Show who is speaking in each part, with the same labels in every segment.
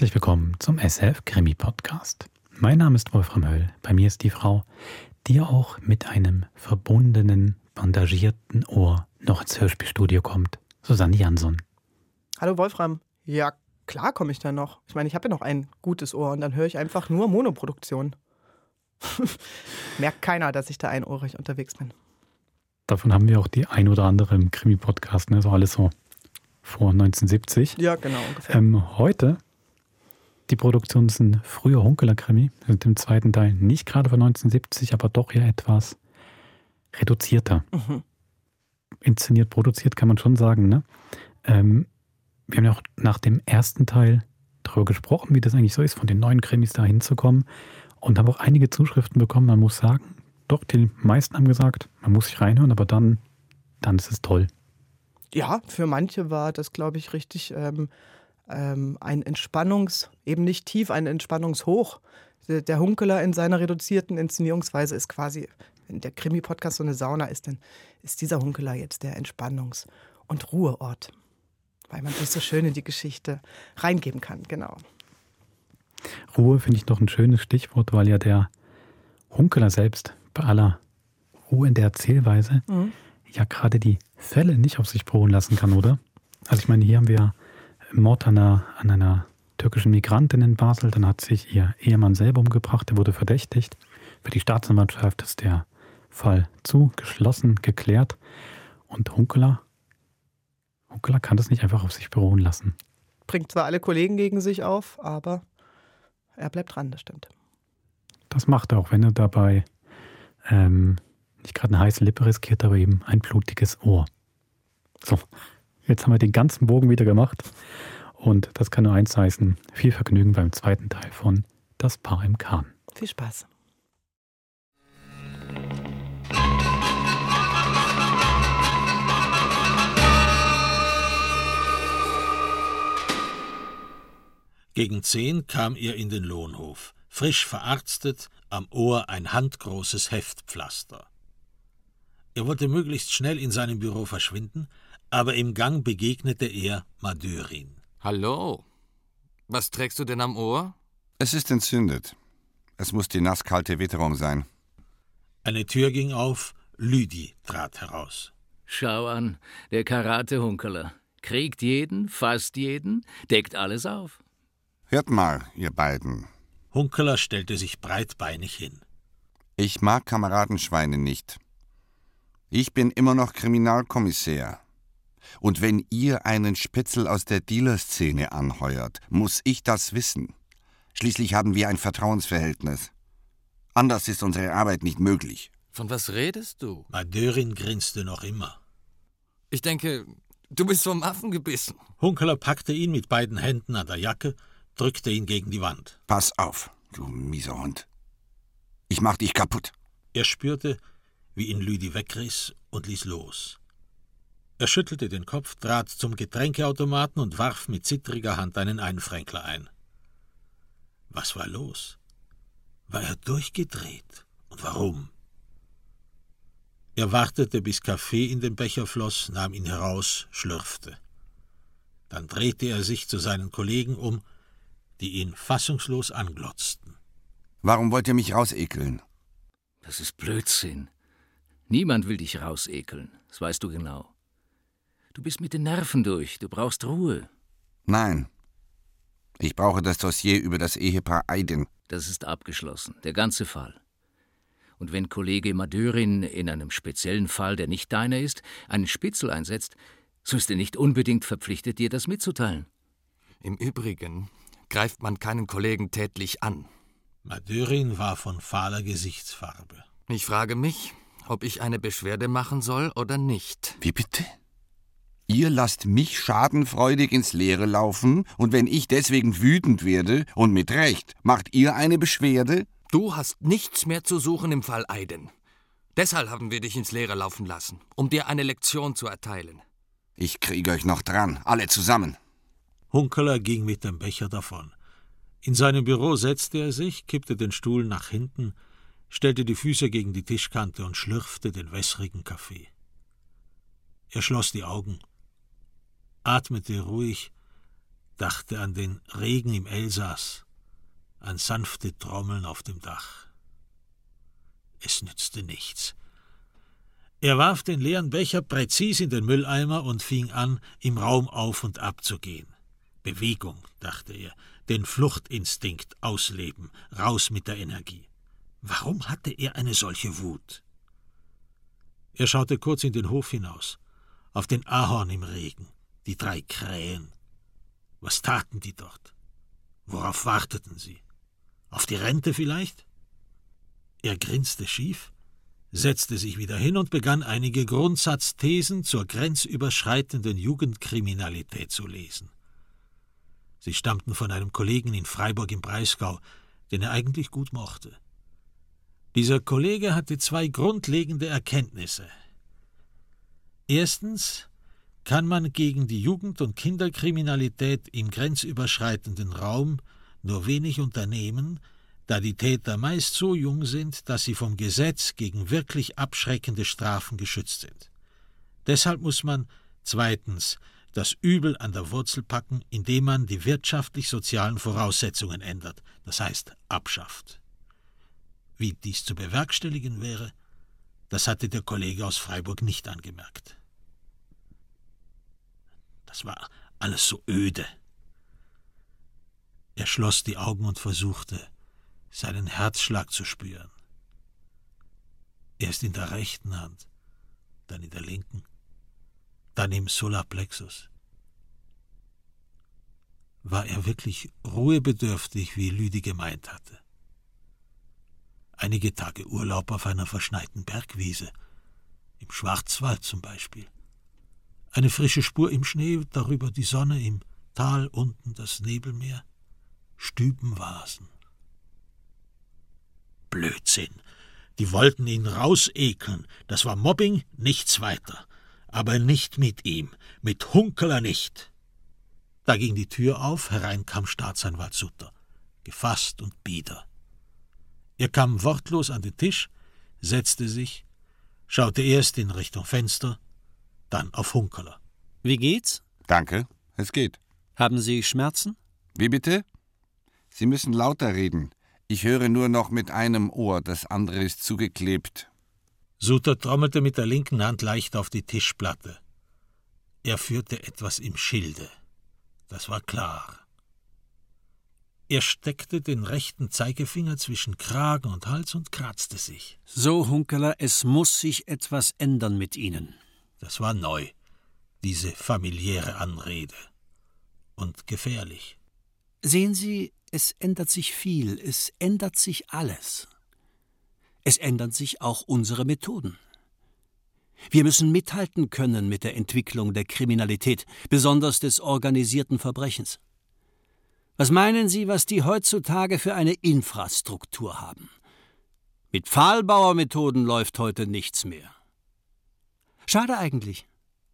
Speaker 1: Herzlich willkommen zum SF Krimi Podcast. Mein Name ist Wolfram Höll. Bei mir ist die Frau, die auch mit einem verbundenen, bandagierten Ohr noch ins Hörspielstudio kommt. Susanne Jansson.
Speaker 2: Hallo Wolfram. Ja, klar komme ich da noch. Ich meine, ich habe ja noch ein gutes Ohr und dann höre ich einfach nur Monoproduktion. Merkt keiner, dass ich da einohrig unterwegs bin.
Speaker 1: Davon haben wir auch die ein oder andere im Krimi-Podcast, ne? So alles so vor 1970.
Speaker 2: Ja, genau, ungefähr.
Speaker 1: Ähm, heute, die Produktion ist ein früher Hunkeler-Krimi, sind im zweiten Teil nicht gerade von 1970, aber doch ja etwas reduzierter. Mhm. Inszeniert, produziert, kann man schon sagen, ne? Ähm, wir haben ja auch nach dem ersten Teil darüber gesprochen, wie das eigentlich so ist, von den neuen Krimis da hinzukommen. Und haben auch einige Zuschriften bekommen. Man muss sagen, doch, die meisten haben gesagt, man muss sich reinhören, aber dann, dann ist es toll.
Speaker 2: Ja, für manche war das, glaube ich, richtig ähm, ähm, ein Entspannungs-, eben nicht tief, ein Entspannungshoch. Der, der Hunkeler in seiner reduzierten Inszenierungsweise ist quasi, wenn der Krimi-Podcast so eine Sauna ist, dann ist dieser Hunkeler jetzt der Entspannungs- und Ruheort weil man sich so schön in die Geschichte reingeben kann, genau.
Speaker 1: Ruhe finde ich noch ein schönes Stichwort, weil ja der Hunkeler selbst bei aller Ruhe in der Erzählweise mhm. ja gerade die Fälle nicht auf sich beruhen lassen kann, oder? Also ich meine, hier haben wir Mord an einer, an einer türkischen Migrantin in Basel, dann hat sich ihr Ehemann selber umgebracht, der wurde verdächtigt. Für die Staatsanwaltschaft ist der Fall zugeschlossen, geklärt. Und Hunkeler Hunkler kann das nicht einfach auf sich beruhen lassen.
Speaker 2: Bringt zwar alle Kollegen gegen sich auf, aber er bleibt dran, das stimmt.
Speaker 1: Das macht er auch, wenn er dabei ähm, nicht gerade eine heiße Lippe riskiert, aber eben ein blutiges Ohr. So, jetzt haben wir den ganzen Bogen wieder gemacht. Und das kann nur eins heißen: viel Vergnügen beim zweiten Teil von Das Paar im Kahn.
Speaker 2: Viel Spaß.
Speaker 3: Gegen zehn kam er in den Lohnhof, frisch verarztet, am Ohr ein handgroßes Heftpflaster. Er wollte möglichst schnell in seinem Büro verschwinden, aber im Gang begegnete er Madörin.
Speaker 4: Hallo. Was trägst du denn am Ohr?
Speaker 5: Es ist entzündet. Es muss die nasskalte Witterung sein.
Speaker 3: Eine Tür ging auf, Lüdi trat heraus.
Speaker 6: Schau an, der Karate-Hunkeler. Kriegt jeden, fasst jeden, deckt alles auf.
Speaker 5: Hört mal, ihr beiden.
Speaker 3: Hunkeler stellte sich breitbeinig hin.
Speaker 5: Ich mag Kameradenschweine nicht. Ich bin immer noch Kriminalkommissär. Und wenn ihr einen Spitzel aus der Dealerszene anheuert, muss ich das wissen. Schließlich haben wir ein Vertrauensverhältnis. Anders ist unsere Arbeit nicht möglich.
Speaker 4: Von was redest du?
Speaker 3: Madörin grinste noch immer.
Speaker 4: Ich denke, du bist vom Affen gebissen.
Speaker 3: Hunkeler packte ihn mit beiden Händen an der Jacke drückte ihn gegen die Wand.
Speaker 5: Pass auf, du mieser Hund. Ich mach dich kaputt.
Speaker 3: Er spürte, wie ihn Lüdi wegriss und ließ los. Er schüttelte den Kopf, trat zum Getränkeautomaten und warf mit zittriger Hand einen Einfränkler ein. Was war los? War er durchgedreht? Und warum? Er wartete, bis Kaffee in den Becher floss, nahm ihn heraus, schlürfte. Dann drehte er sich zu seinen Kollegen um die ihn fassungslos anglotzten.
Speaker 5: Warum wollt ihr mich rausekeln?
Speaker 6: Das ist Blödsinn. Niemand will dich rausekeln, das weißt du genau. Du bist mit den Nerven durch, du brauchst Ruhe.
Speaker 5: Nein. Ich brauche das Dossier über das Ehepaar Eiden.
Speaker 6: Das ist abgeschlossen, der ganze Fall. Und wenn Kollege Madörin in einem speziellen Fall, der nicht deiner ist, einen Spitzel einsetzt, so ist er nicht unbedingt verpflichtet, dir das mitzuteilen.
Speaker 4: Im Übrigen greift man keinen Kollegen tätlich an.
Speaker 3: Madörin war von fahler Gesichtsfarbe.
Speaker 4: Ich frage mich, ob ich eine Beschwerde machen soll oder nicht.
Speaker 5: Wie bitte? Ihr lasst mich schadenfreudig ins Leere laufen, und wenn ich deswegen wütend werde, und mit Recht, macht ihr eine Beschwerde?
Speaker 4: Du hast nichts mehr zu suchen im Fall Eiden. Deshalb haben wir dich ins Leere laufen lassen, um dir eine Lektion zu erteilen.
Speaker 5: Ich kriege euch noch dran, alle zusammen.
Speaker 3: Hunkeler ging mit dem Becher davon. In seinem Büro setzte er sich, kippte den Stuhl nach hinten, stellte die Füße gegen die Tischkante und schlürfte den wässrigen Kaffee. Er schloss die Augen, atmete ruhig, dachte an den Regen im Elsass, an sanfte Trommeln auf dem Dach. Es nützte nichts. Er warf den leeren Becher präzis in den Mülleimer und fing an, im Raum auf und ab zu gehen. Bewegung, dachte er, den Fluchtinstinkt ausleben, raus mit der Energie. Warum hatte er eine solche Wut? Er schaute kurz in den Hof hinaus, auf den Ahorn im Regen, die drei Krähen. Was taten die dort? Worauf warteten sie? Auf die Rente vielleicht? Er grinste schief, setzte sich wieder hin und begann einige Grundsatzthesen zur grenzüberschreitenden Jugendkriminalität zu lesen. Sie stammten von einem Kollegen in Freiburg im Breisgau, den er eigentlich gut mochte. Dieser Kollege hatte zwei grundlegende Erkenntnisse. Erstens kann man gegen die Jugend- und Kinderkriminalität im grenzüberschreitenden Raum nur wenig unternehmen, da die Täter meist so jung sind, dass sie vom Gesetz gegen wirklich abschreckende Strafen geschützt sind. Deshalb muss man zweitens das Übel an der Wurzel packen, indem man die wirtschaftlich-sozialen Voraussetzungen ändert, das heißt abschafft. Wie dies zu bewerkstelligen wäre, das hatte der Kollege aus Freiburg nicht angemerkt. Das war alles so öde. Er schloss die Augen und versuchte, seinen Herzschlag zu spüren. Erst in der rechten Hand, dann in der linken, dann im Solarplexus. War er wirklich ruhebedürftig, wie Lüdi gemeint hatte? Einige Tage Urlaub auf einer verschneiten Bergwiese, im Schwarzwald zum Beispiel. Eine frische Spur im Schnee, darüber die Sonne, im Tal unten das Nebelmeer, Stübenvasen. Blödsinn. Die wollten ihn rausekeln. Das war Mobbing, nichts weiter. Aber nicht mit ihm. Mit Hunkeler nicht. Da ging die Tür auf, herein kam Staatsanwalt Sutter. Gefasst und bieder. Er kam wortlos an den Tisch, setzte sich, schaute erst in Richtung Fenster, dann auf Hunkeler.
Speaker 7: Wie geht's?
Speaker 5: Danke, es geht.
Speaker 7: Haben Sie Schmerzen?
Speaker 5: Wie bitte? Sie müssen lauter reden. Ich höre nur noch mit einem Ohr, das andere ist zugeklebt.
Speaker 3: Suter trommelte mit der linken Hand leicht auf die Tischplatte. Er führte etwas im Schilde. Das war klar. Er steckte den rechten Zeigefinger zwischen Kragen und Hals und kratzte sich.
Speaker 7: So, Hunkeler, es muss sich etwas ändern mit Ihnen.
Speaker 3: Das war neu, diese familiäre Anrede. Und gefährlich.
Speaker 7: Sehen Sie, es ändert sich viel, es ändert sich alles. Es ändern sich auch unsere Methoden. Wir müssen mithalten können mit der Entwicklung der Kriminalität, besonders des organisierten Verbrechens. Was meinen Sie, was die heutzutage für eine Infrastruktur haben? Mit Pfahlbauermethoden läuft heute nichts mehr. Schade eigentlich,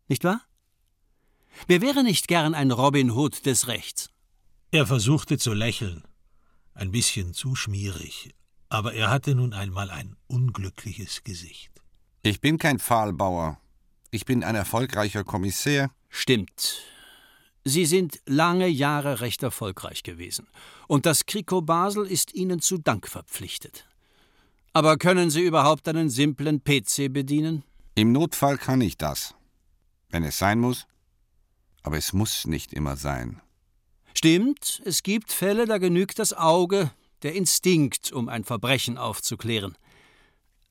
Speaker 7: nicht wahr? Wer wäre nicht gern ein Robin Hood des Rechts?
Speaker 3: Er versuchte zu lächeln, ein bisschen zu schmierig, aber er hatte nun einmal ein unglückliches Gesicht.
Speaker 5: Ich bin kein Pfahlbauer. Ich bin ein erfolgreicher Kommissär.
Speaker 7: Stimmt. Sie sind lange Jahre recht erfolgreich gewesen. Und das Kriko Basel ist Ihnen zu Dank verpflichtet. Aber können Sie überhaupt einen simplen PC bedienen?
Speaker 5: Im Notfall kann ich das. Wenn es sein muss. Aber es muss nicht immer sein.
Speaker 7: Stimmt, es gibt Fälle, da genügt das Auge, der Instinkt, um ein Verbrechen aufzuklären.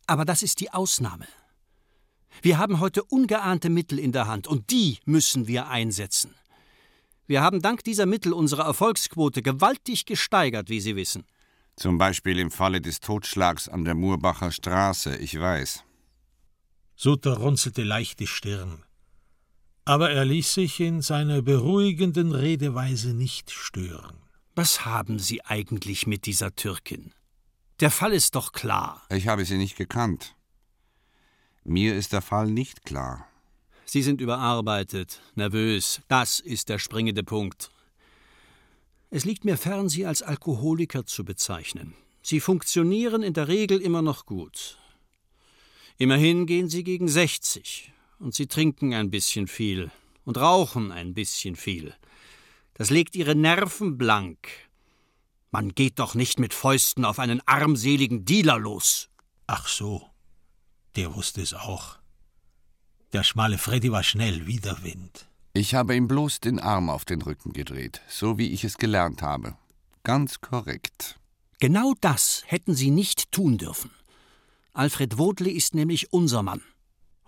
Speaker 7: Aber das ist die Ausnahme. Wir haben heute ungeahnte Mittel in der Hand, und die müssen wir einsetzen. Wir haben dank dieser Mittel unsere Erfolgsquote gewaltig gesteigert, wie Sie wissen.
Speaker 5: Zum Beispiel im Falle des Totschlags an der Murbacher Straße, ich weiß.
Speaker 3: Sutter runzelte leicht die Stirn aber er ließ sich in seiner beruhigenden Redeweise nicht stören.
Speaker 7: Was haben Sie eigentlich mit dieser Türkin? Der Fall ist doch klar.
Speaker 5: Ich habe sie nicht gekannt. Mir ist der Fall nicht klar.
Speaker 7: Sie sind überarbeitet, nervös. Das ist der springende Punkt. Es liegt mir fern, Sie als Alkoholiker zu bezeichnen. Sie funktionieren in der Regel immer noch gut. Immerhin gehen Sie gegen 60 und sie trinken ein bisschen viel und rauchen ein bisschen viel. Das legt ihre Nerven blank. Man geht doch nicht mit Fäusten auf einen armseligen Dealer los.
Speaker 3: Ach so, der wusste es auch. Der schmale Freddy war schnell wie der Wind.
Speaker 5: Ich habe ihm bloß den Arm auf den Rücken gedreht, so wie ich es gelernt habe. Ganz korrekt.
Speaker 7: Genau das hätten Sie nicht tun dürfen. Alfred Wodle ist nämlich unser Mann.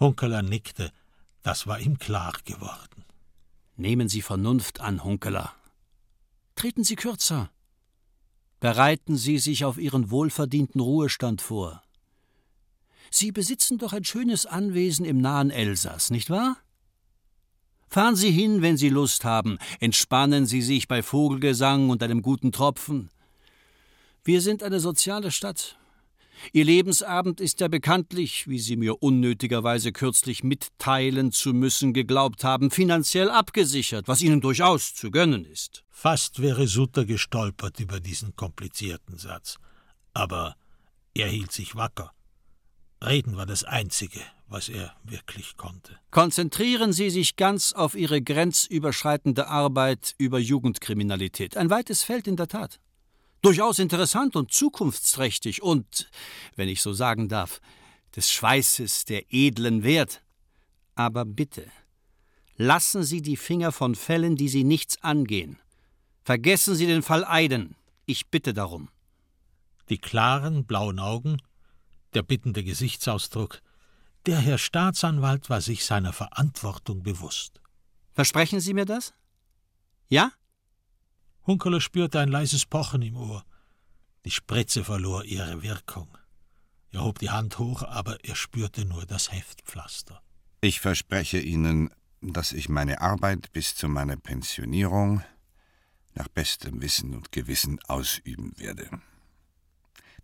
Speaker 3: Hunkeler nickte. Das war ihm klar geworden.
Speaker 7: Nehmen Sie Vernunft an, Hunkeler. Treten Sie kürzer. Bereiten Sie sich auf Ihren wohlverdienten Ruhestand vor. Sie besitzen doch ein schönes Anwesen im nahen Elsass, nicht wahr? Fahren Sie hin, wenn Sie Lust haben, entspannen Sie sich bei Vogelgesang und einem guten Tropfen. Wir sind eine soziale Stadt. Ihr Lebensabend ist ja bekanntlich, wie Sie mir unnötigerweise kürzlich mitteilen zu müssen geglaubt haben, finanziell abgesichert, was Ihnen durchaus zu gönnen ist.
Speaker 3: Fast wäre Sutter gestolpert über diesen komplizierten Satz. Aber er hielt sich wacker. Reden war das Einzige, was er wirklich konnte.
Speaker 7: Konzentrieren Sie sich ganz auf Ihre grenzüberschreitende Arbeit über Jugendkriminalität. Ein weites Feld in der Tat. Durchaus interessant und zukunftsträchtig und, wenn ich so sagen darf, des Schweißes der edlen Wert. Aber bitte, lassen Sie die Finger von Fällen, die Sie nichts angehen. Vergessen Sie den Fall Eiden. Ich bitte darum.
Speaker 3: Die klaren blauen Augen der bittende Gesichtsausdruck. Der Herr Staatsanwalt war sich seiner Verantwortung bewusst.
Speaker 7: Versprechen Sie mir das? Ja?
Speaker 3: Hunkeler spürte ein leises Pochen im Ohr. Die Spritze verlor ihre Wirkung. Er hob die Hand hoch, aber er spürte nur das Heftpflaster.
Speaker 5: Ich verspreche Ihnen, dass ich meine Arbeit bis zu meiner Pensionierung nach bestem Wissen und Gewissen ausüben werde.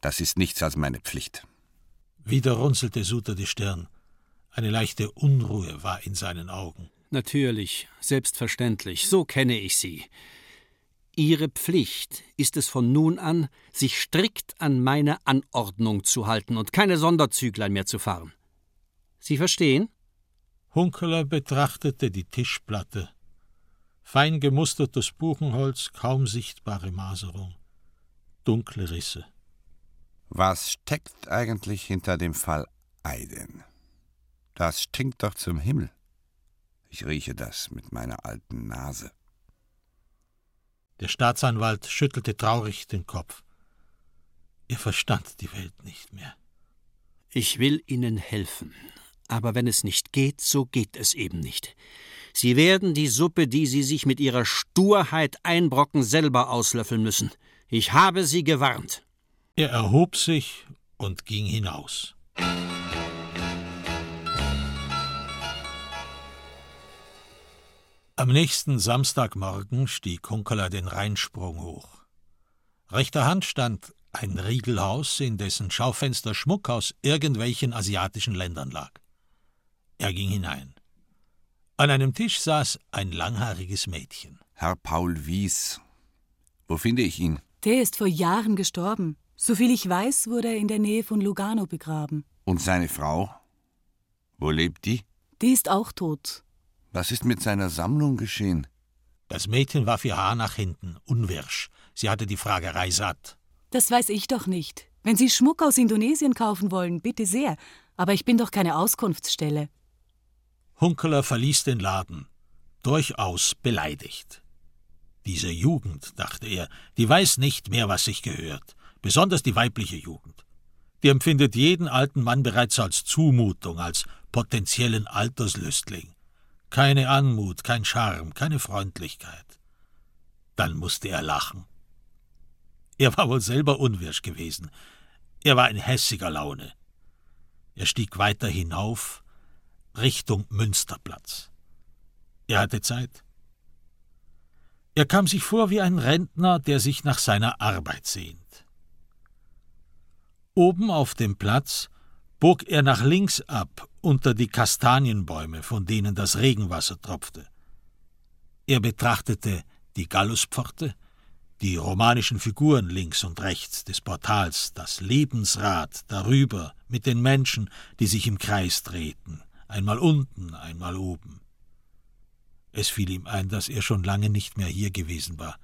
Speaker 5: Das ist nichts als meine Pflicht.
Speaker 3: Wieder runzelte Suter die Stirn. Eine leichte Unruhe war in seinen Augen.
Speaker 7: Natürlich, selbstverständlich, so kenne ich Sie. Ihre Pflicht ist es von nun an, sich strikt an meine Anordnung zu halten und keine Sonderzüglein mehr zu fahren. Sie verstehen?
Speaker 3: Hunkeler betrachtete die Tischplatte. Fein gemustertes Buchenholz, kaum sichtbare Maserung. Dunkle Risse.
Speaker 5: Was steckt eigentlich hinter dem Fall Eiden? Das stinkt doch zum Himmel. Ich rieche das mit meiner alten Nase.
Speaker 3: Der Staatsanwalt schüttelte traurig den Kopf. Er verstand die Welt nicht mehr.
Speaker 7: Ich will Ihnen helfen, aber wenn es nicht geht, so geht es eben nicht. Sie werden die Suppe, die Sie sich mit Ihrer Sturheit einbrocken, selber auslöffeln müssen. Ich habe Sie gewarnt.
Speaker 3: Er erhob sich und ging hinaus. Am nächsten Samstagmorgen stieg Hunkeler den Rheinsprung hoch. Rechter Hand stand ein Riegelhaus, in dessen Schaufenster Schmuck aus irgendwelchen asiatischen Ländern lag. Er ging hinein. An einem Tisch saß ein langhaariges Mädchen.
Speaker 5: Herr Paul Wies. Wo finde ich ihn?
Speaker 8: Der ist vor Jahren gestorben. Soviel ich weiß, wurde er in der Nähe von Lugano begraben.
Speaker 5: Und seine Frau? Wo lebt die?
Speaker 8: Die ist auch tot.
Speaker 5: Was ist mit seiner Sammlung geschehen?
Speaker 3: Das Mädchen warf ihr Haar nach hinten, unwirsch. Sie hatte die Fragerei satt.
Speaker 8: Das weiß ich doch nicht. Wenn Sie Schmuck aus Indonesien kaufen wollen, bitte sehr. Aber ich bin doch keine Auskunftsstelle.
Speaker 3: Hunkeler verließ den Laden, durchaus beleidigt. Diese Jugend, dachte er, die weiß nicht mehr, was sich gehört besonders die weibliche Jugend. Die empfindet jeden alten Mann bereits als Zumutung, als potenziellen Alterslüstling. Keine Anmut, kein Charme, keine Freundlichkeit. Dann musste er lachen. Er war wohl selber unwirsch gewesen. Er war in hässiger Laune. Er stieg weiter hinauf, Richtung Münsterplatz. Er hatte Zeit. Er kam sich vor wie ein Rentner, der sich nach seiner Arbeit sehnt. Oben auf dem Platz bog er nach links ab unter die Kastanienbäume, von denen das Regenwasser tropfte. Er betrachtete die Galluspforte, die romanischen Figuren links und rechts des Portals, das Lebensrad darüber mit den Menschen, die sich im Kreis drehten, einmal unten, einmal oben. Es fiel ihm ein, dass er schon lange nicht mehr hier gewesen war.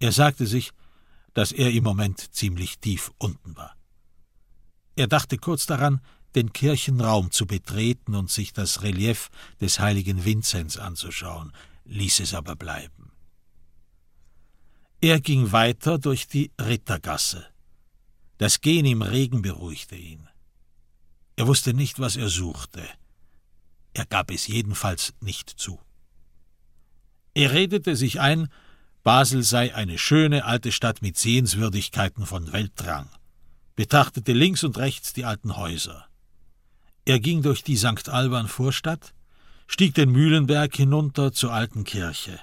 Speaker 3: Er sagte sich, dass er im Moment ziemlich tief unten war. Er dachte kurz daran, den Kirchenraum zu betreten und sich das Relief des heiligen Vinzenz anzuschauen, ließ es aber bleiben. Er ging weiter durch die Rittergasse. Das Gehen im Regen beruhigte ihn. Er wusste nicht, was er suchte. Er gab es jedenfalls nicht zu. Er redete sich ein, Basel sei eine schöne alte Stadt mit Sehenswürdigkeiten von Weltrang, betrachtete links und rechts die alten Häuser. Er ging durch die St. Alban Vorstadt, stieg den Mühlenberg hinunter zur alten Kirche.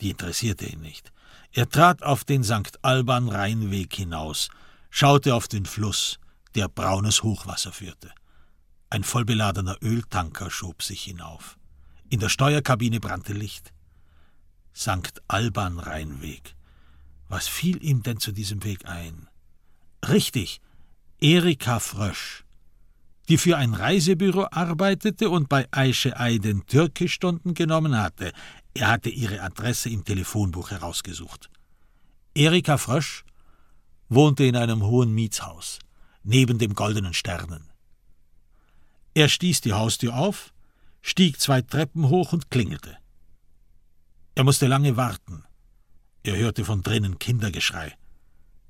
Speaker 3: Die interessierte ihn nicht. Er trat auf den St. Alban Rheinweg hinaus, schaute auf den Fluss, der braunes Hochwasser führte. Ein vollbeladener Öltanker schob sich hinauf. In der Steuerkabine brannte Licht. St. Alban Rheinweg. Was fiel ihm denn zu diesem Weg ein? Richtig, Erika Frösch, die für ein Reisebüro arbeitete und bei Aische Aydin Türkischstunden genommen hatte. Er hatte ihre Adresse im Telefonbuch herausgesucht. Erika Frösch wohnte in einem hohen Mietshaus, neben dem Goldenen Sternen. Er stieß die Haustür auf, stieg zwei Treppen hoch und klingelte. Er musste lange warten. Er hörte von drinnen Kindergeschrei.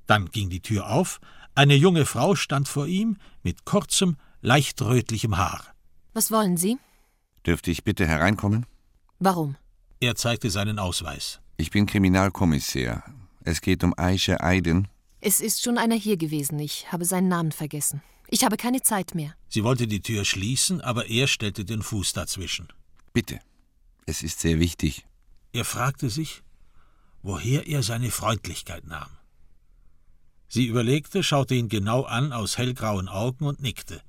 Speaker 3: Dann ging die Tür auf, eine junge Frau stand vor ihm mit kurzem, leicht rötlichem Haar.
Speaker 9: Was wollen Sie?
Speaker 5: Dürfte ich bitte hereinkommen?
Speaker 9: Warum?
Speaker 3: Er zeigte seinen Ausweis.
Speaker 5: Ich bin Kriminalkommissär. Es geht um Aische Aydin.
Speaker 9: Es ist schon einer hier gewesen. Ich habe seinen Namen vergessen. Ich habe keine Zeit mehr.
Speaker 3: Sie wollte die Tür schließen, aber er stellte den Fuß dazwischen.
Speaker 5: Bitte. Es ist sehr wichtig.
Speaker 3: Er fragte sich, woher er seine Freundlichkeit nahm. Sie überlegte, schaute ihn genau an aus hellgrauen Augen und nickte.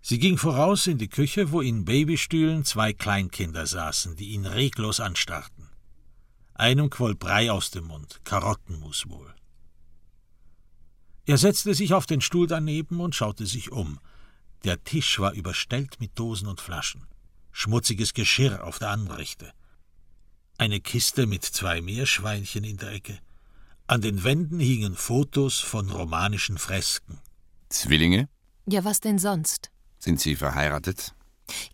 Speaker 3: Sie ging voraus in die Küche, wo in Babystühlen zwei Kleinkinder saßen, die ihn reglos anstarrten. Einem quoll Brei aus dem Mund, Karottenmus wohl. Er setzte sich auf den Stuhl daneben und schaute sich um. Der Tisch war überstellt mit Dosen und Flaschen. Schmutziges Geschirr auf der Anrichte. Eine Kiste mit zwei Meerschweinchen in der Ecke. An den Wänden hingen Fotos von romanischen Fresken.
Speaker 5: Zwillinge?
Speaker 9: Ja, was denn sonst?
Speaker 5: Sind Sie verheiratet?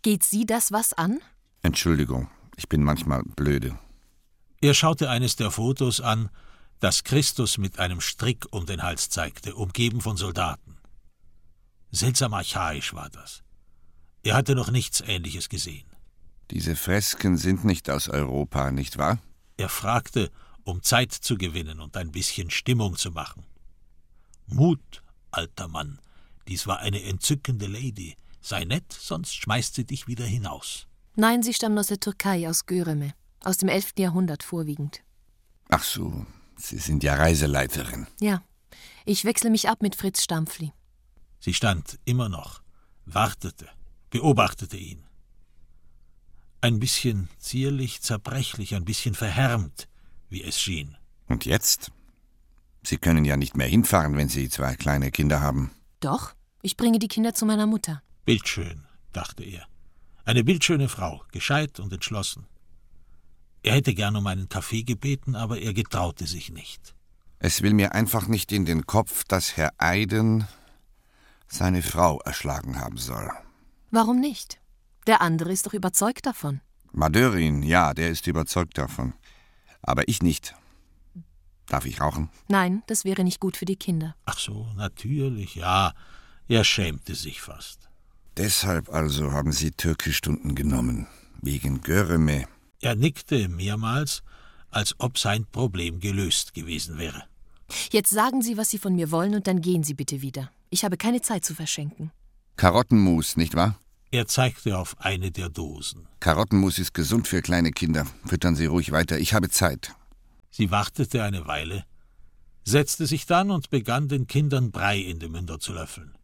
Speaker 9: Geht Sie das was an?
Speaker 5: Entschuldigung, ich bin manchmal blöde.
Speaker 3: Er schaute eines der Fotos an, das Christus mit einem Strick um den Hals zeigte, umgeben von Soldaten. Seltsam archaisch war das. Er hatte noch nichts Ähnliches gesehen.
Speaker 5: Diese Fresken sind nicht aus Europa, nicht wahr?
Speaker 3: Er fragte, um Zeit zu gewinnen und ein bisschen Stimmung zu machen. Mut, alter Mann, dies war eine entzückende Lady. Sei nett, sonst schmeißt sie dich wieder hinaus.
Speaker 9: Nein, sie stammen aus der Türkei, aus Göreme, aus dem 11. Jahrhundert vorwiegend.
Speaker 5: Ach so, Sie sind ja Reiseleiterin.
Speaker 9: Ja, ich wechsle mich ab mit Fritz Stampfli.
Speaker 3: Sie stand immer noch, wartete, beobachtete ihn. Ein bisschen zierlich, zerbrechlich, ein bisschen verhärmt, wie es schien.
Speaker 5: Und jetzt? Sie können ja nicht mehr hinfahren, wenn Sie zwei kleine Kinder haben.
Speaker 9: Doch, ich bringe die Kinder zu meiner Mutter.
Speaker 3: Bildschön, dachte er. Eine bildschöne Frau, gescheit und entschlossen. Er hätte gern um einen Kaffee gebeten, aber er getraute sich nicht.
Speaker 5: Es will mir einfach nicht in den Kopf, dass Herr Eiden seine Frau erschlagen haben soll.
Speaker 9: Warum nicht? Der andere ist doch überzeugt davon.
Speaker 5: Madörin, ja, der ist überzeugt davon. Aber ich nicht. Darf ich rauchen?
Speaker 9: Nein, das wäre nicht gut für die Kinder.
Speaker 3: Ach so, natürlich, ja. Er schämte sich fast.
Speaker 5: Deshalb also haben Sie Türkischstunden genommen. Wegen Göreme.
Speaker 3: Er nickte mehrmals, als ob sein Problem gelöst gewesen wäre.
Speaker 9: Jetzt sagen Sie, was Sie von mir wollen, und dann gehen Sie bitte wieder. Ich habe keine Zeit zu verschenken.
Speaker 5: Karottenmus, nicht wahr?
Speaker 3: Er zeigte auf eine der Dosen.
Speaker 5: Karottenmus ist gesund für kleine Kinder. Füttern Sie ruhig weiter. Ich habe Zeit.
Speaker 3: Sie wartete eine Weile, setzte sich dann und begann den Kindern Brei in die Münder zu löffeln.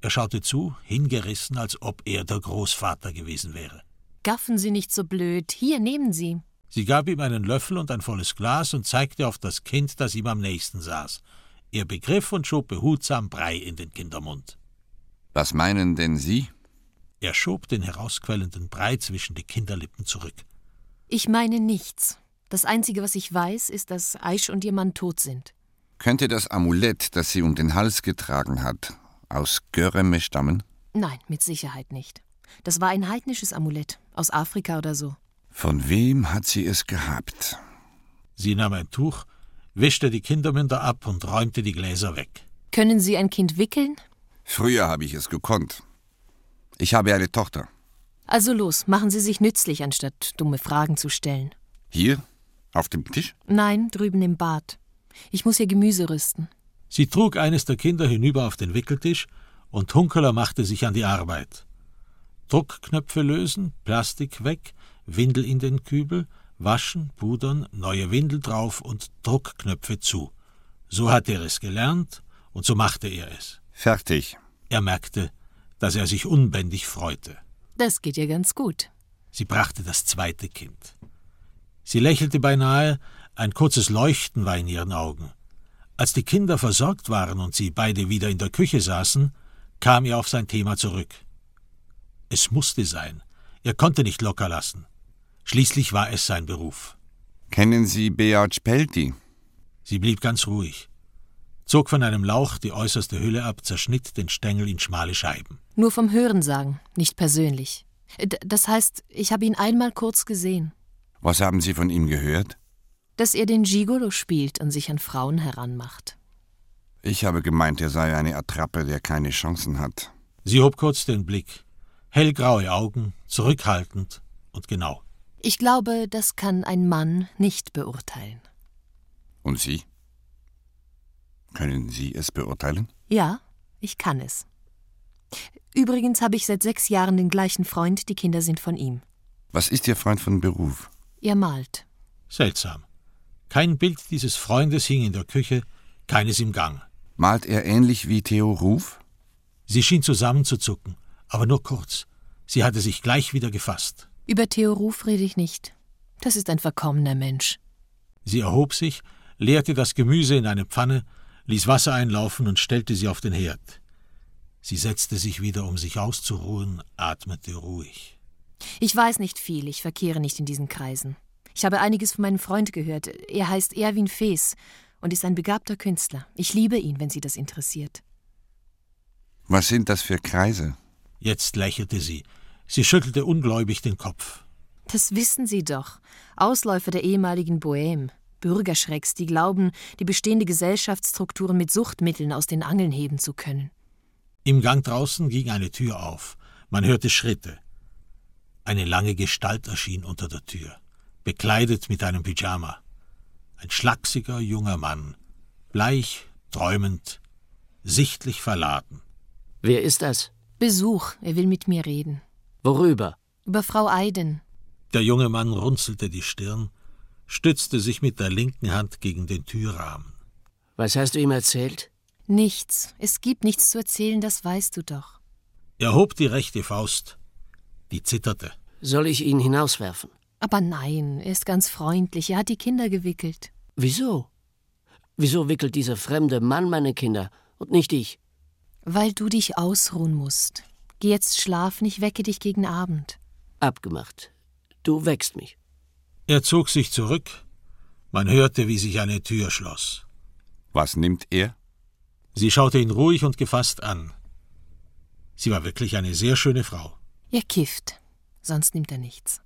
Speaker 3: Er schaute zu, hingerissen, als ob er der Großvater gewesen wäre.
Speaker 9: Gaffen Sie nicht so blöd. Hier, nehmen Sie.
Speaker 3: Sie gab ihm einen Löffel und ein volles Glas und zeigte auf das Kind, das ihm am nächsten saß. Er begriff und schob behutsam Brei in den Kindermund.
Speaker 5: Was meinen denn Sie?
Speaker 3: Er schob den herausquellenden Brei zwischen die Kinderlippen zurück.
Speaker 9: Ich meine nichts. Das Einzige, was ich weiß, ist, dass Aish und ihr Mann tot sind.
Speaker 5: Könnte das Amulett, das sie um den Hals getragen hat, aus Göreme stammen?
Speaker 9: Nein, mit Sicherheit nicht. Das war ein heidnisches Amulett, aus Afrika oder so.
Speaker 5: Von wem hat sie es gehabt?
Speaker 3: Sie nahm ein Tuch, wischte die Kindermünder ab und räumte die Gläser weg.
Speaker 9: Können Sie ein Kind wickeln?
Speaker 5: Früher habe ich es gekonnt. Ich habe eine Tochter.
Speaker 9: Also los, machen Sie sich nützlich, anstatt dumme Fragen zu stellen.
Speaker 5: Hier? Auf dem Tisch?
Speaker 9: Nein, drüben im Bad. Ich muss hier Gemüse rüsten.
Speaker 3: Sie trug eines der Kinder hinüber auf den Wickeltisch und Hunkeler machte sich an die Arbeit. Druckknöpfe lösen, Plastik weg, Windel in den Kübel, waschen, pudern, neue Windel drauf und Druckknöpfe zu. So hatte er es gelernt und so machte er es.
Speaker 5: Fertig.
Speaker 3: Er merkte, dass er sich unbändig freute.
Speaker 9: Das geht ja ganz gut.
Speaker 3: Sie brachte das zweite Kind. Sie lächelte beinahe, ein kurzes Leuchten war in ihren Augen. Als die Kinder versorgt waren und sie beide wieder in der Küche saßen, kam er auf sein Thema zurück. Es musste sein. Er konnte nicht locker lassen. Schließlich war es sein Beruf.
Speaker 5: Kennen Sie Beat Pelti?
Speaker 3: Sie blieb ganz ruhig, zog von einem Lauch die äußerste Hülle ab, zerschnitt den Stängel in schmale Scheiben.
Speaker 9: Nur vom Hörensagen, nicht persönlich. D das heißt, ich habe ihn einmal kurz gesehen.
Speaker 5: Was haben Sie von ihm gehört?
Speaker 9: Dass er den Gigolo spielt und sich an Frauen heranmacht.
Speaker 5: Ich habe gemeint, er sei eine Attrappe, der keine Chancen hat.
Speaker 3: Sie hob kurz den Blick. Hellgraue Augen, zurückhaltend und genau.
Speaker 9: Ich glaube, das kann ein Mann nicht beurteilen.
Speaker 5: Und Sie? Können Sie es beurteilen?
Speaker 9: Ja, ich kann es. Übrigens habe ich seit sechs Jahren den gleichen Freund, die Kinder sind von ihm.
Speaker 5: Was ist Ihr Freund von Beruf?
Speaker 9: Er malt.
Speaker 3: Seltsam. Kein Bild dieses Freundes hing in der Küche, keines im Gang.
Speaker 5: Malt er ähnlich wie Theo Ruf?
Speaker 3: Sie schien zusammenzuzucken, aber nur kurz. Sie hatte sich gleich wieder gefasst.
Speaker 9: Über Theo Ruf rede ich nicht. Das ist ein verkommener Mensch.
Speaker 3: Sie erhob sich, leerte das Gemüse in eine Pfanne, ließ Wasser einlaufen und stellte sie auf den Herd. Sie setzte sich wieder, um sich auszuruhen, atmete ruhig.
Speaker 9: Ich weiß nicht viel, ich verkehre nicht in diesen Kreisen. Ich habe einiges von meinem Freund gehört. Er heißt Erwin Fees und ist ein begabter Künstler. Ich liebe ihn, wenn Sie das interessiert.
Speaker 5: Was sind das für Kreise?
Speaker 3: Jetzt lächelte sie. Sie schüttelte ungläubig den Kopf.
Speaker 9: Das wissen Sie doch. Ausläufer der ehemaligen Bohème. Bürgerschrecks, die glauben, die bestehende Gesellschaftsstrukturen mit Suchtmitteln aus den Angeln heben zu können.
Speaker 3: Im Gang draußen ging eine Tür auf. Man hörte Schritte. Eine lange Gestalt erschien unter der Tür, bekleidet mit einem Pyjama. Ein schlachsiger junger Mann, bleich, träumend, sichtlich verladen.
Speaker 10: Wer ist das?
Speaker 9: Besuch, er will mit mir reden.
Speaker 10: Worüber?
Speaker 9: Über Frau Eiden.
Speaker 3: Der junge Mann runzelte die Stirn, stützte sich mit der linken Hand gegen den Türrahmen.
Speaker 10: Was hast du ihm erzählt?
Speaker 9: Nichts. Es gibt nichts zu erzählen, das weißt du doch.
Speaker 3: Er hob die rechte Faust. Die zitterte.
Speaker 10: Soll ich ihn hinauswerfen?
Speaker 9: Aber nein, er ist ganz freundlich. Er hat die Kinder gewickelt.
Speaker 10: Wieso? Wieso wickelt dieser fremde Mann meine Kinder und nicht ich?
Speaker 9: Weil du dich ausruhen musst. Geh jetzt schlafen, ich wecke dich gegen Abend.
Speaker 10: Abgemacht. Du wächst mich.
Speaker 3: Er zog sich zurück. Man hörte, wie sich eine Tür schloss.
Speaker 5: Was nimmt er?
Speaker 3: Sie schaute ihn ruhig und gefasst an. Sie war wirklich eine sehr schöne Frau.
Speaker 9: Er kifft, sonst nimmt er nichts.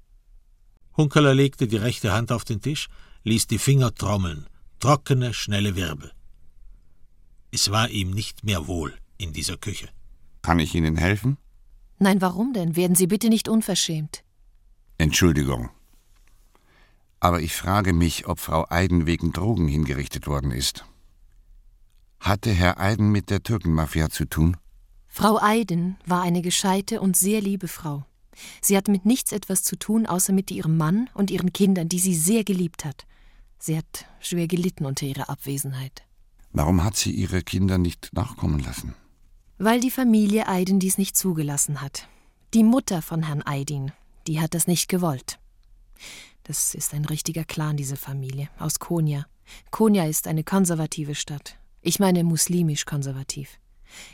Speaker 3: Hunkeler legte die rechte Hand auf den Tisch, ließ die Finger trommeln, trockene, schnelle Wirbel. Es war ihm nicht mehr wohl in dieser Küche.
Speaker 5: Kann ich Ihnen helfen?
Speaker 9: Nein, warum denn? Werden Sie bitte nicht unverschämt.
Speaker 5: Entschuldigung. Aber ich frage mich, ob Frau Eiden wegen Drogen hingerichtet worden ist. Hatte Herr Eiden mit der Türkenmafia zu tun?
Speaker 9: Frau Eiden war eine gescheite und sehr liebe Frau. Sie hat mit nichts etwas zu tun, außer mit ihrem Mann und ihren Kindern, die sie sehr geliebt hat. Sie hat schwer gelitten unter ihrer Abwesenheit.
Speaker 5: Warum hat sie ihre Kinder nicht nachkommen lassen?
Speaker 9: Weil die Familie Eiden dies nicht zugelassen hat. Die Mutter von Herrn Eidin, die hat das nicht gewollt. Das ist ein richtiger Clan, diese Familie, aus Konya. Konya ist eine konservative Stadt. Ich meine muslimisch konservativ.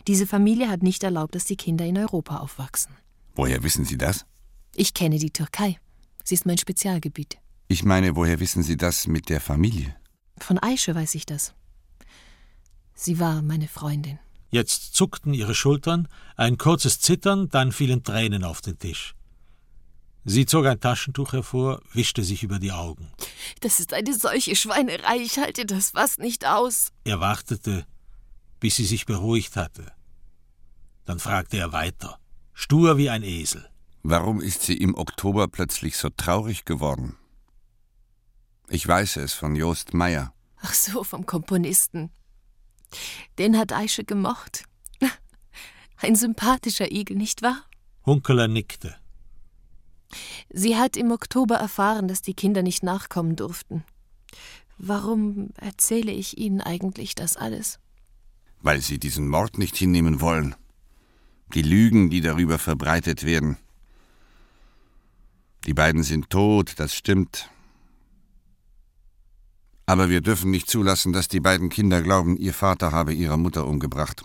Speaker 9: Diese Familie hat nicht erlaubt, dass die Kinder in Europa aufwachsen.
Speaker 5: Woher wissen Sie das?
Speaker 9: Ich kenne die Türkei. Sie ist mein Spezialgebiet.
Speaker 5: Ich meine, woher wissen Sie das mit der Familie?
Speaker 9: Von Aische weiß ich das. Sie war meine Freundin.
Speaker 3: Jetzt zuckten ihre Schultern, ein kurzes Zittern, dann fielen Tränen auf den Tisch. Sie zog ein Taschentuch hervor, wischte sich über die Augen.
Speaker 9: Das ist eine solche Schweinerei, ich halte das fast nicht aus.
Speaker 3: Er wartete, bis sie sich beruhigt hatte. Dann fragte er weiter, stur wie ein Esel.
Speaker 5: Warum ist sie im Oktober plötzlich so traurig geworden? Ich weiß es von Jost Meyer.
Speaker 9: Ach so, vom Komponisten. Den hat Aische gemocht. Ein sympathischer Igel, nicht wahr?
Speaker 3: Hunkeler nickte.
Speaker 9: Sie hat im Oktober erfahren, dass die Kinder nicht nachkommen durften. Warum erzähle ich Ihnen eigentlich das alles?
Speaker 5: Weil Sie diesen Mord nicht hinnehmen wollen. Die Lügen, die darüber verbreitet werden. Die beiden sind tot, das stimmt. Aber wir dürfen nicht zulassen, dass die beiden Kinder glauben, ihr Vater habe ihre Mutter umgebracht.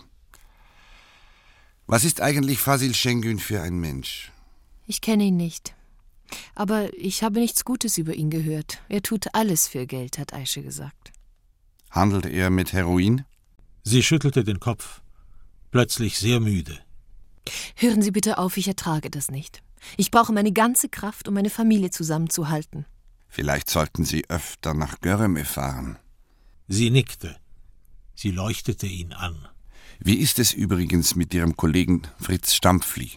Speaker 5: Was ist eigentlich Fasil Şengün für ein Mensch?
Speaker 9: Ich kenne ihn nicht. Aber ich habe nichts Gutes über ihn gehört. Er tut alles für Geld, hat Aische gesagt.
Speaker 5: Handelt er mit Heroin?
Speaker 3: Sie schüttelte den Kopf, plötzlich sehr müde.
Speaker 9: Hören Sie bitte auf, ich ertrage das nicht. Ich brauche meine ganze Kraft, um meine Familie zusammenzuhalten.
Speaker 5: Vielleicht sollten Sie öfter nach Göreme fahren.
Speaker 3: Sie nickte. Sie leuchtete ihn an.
Speaker 5: Wie ist es übrigens mit Ihrem Kollegen Fritz Stampfli?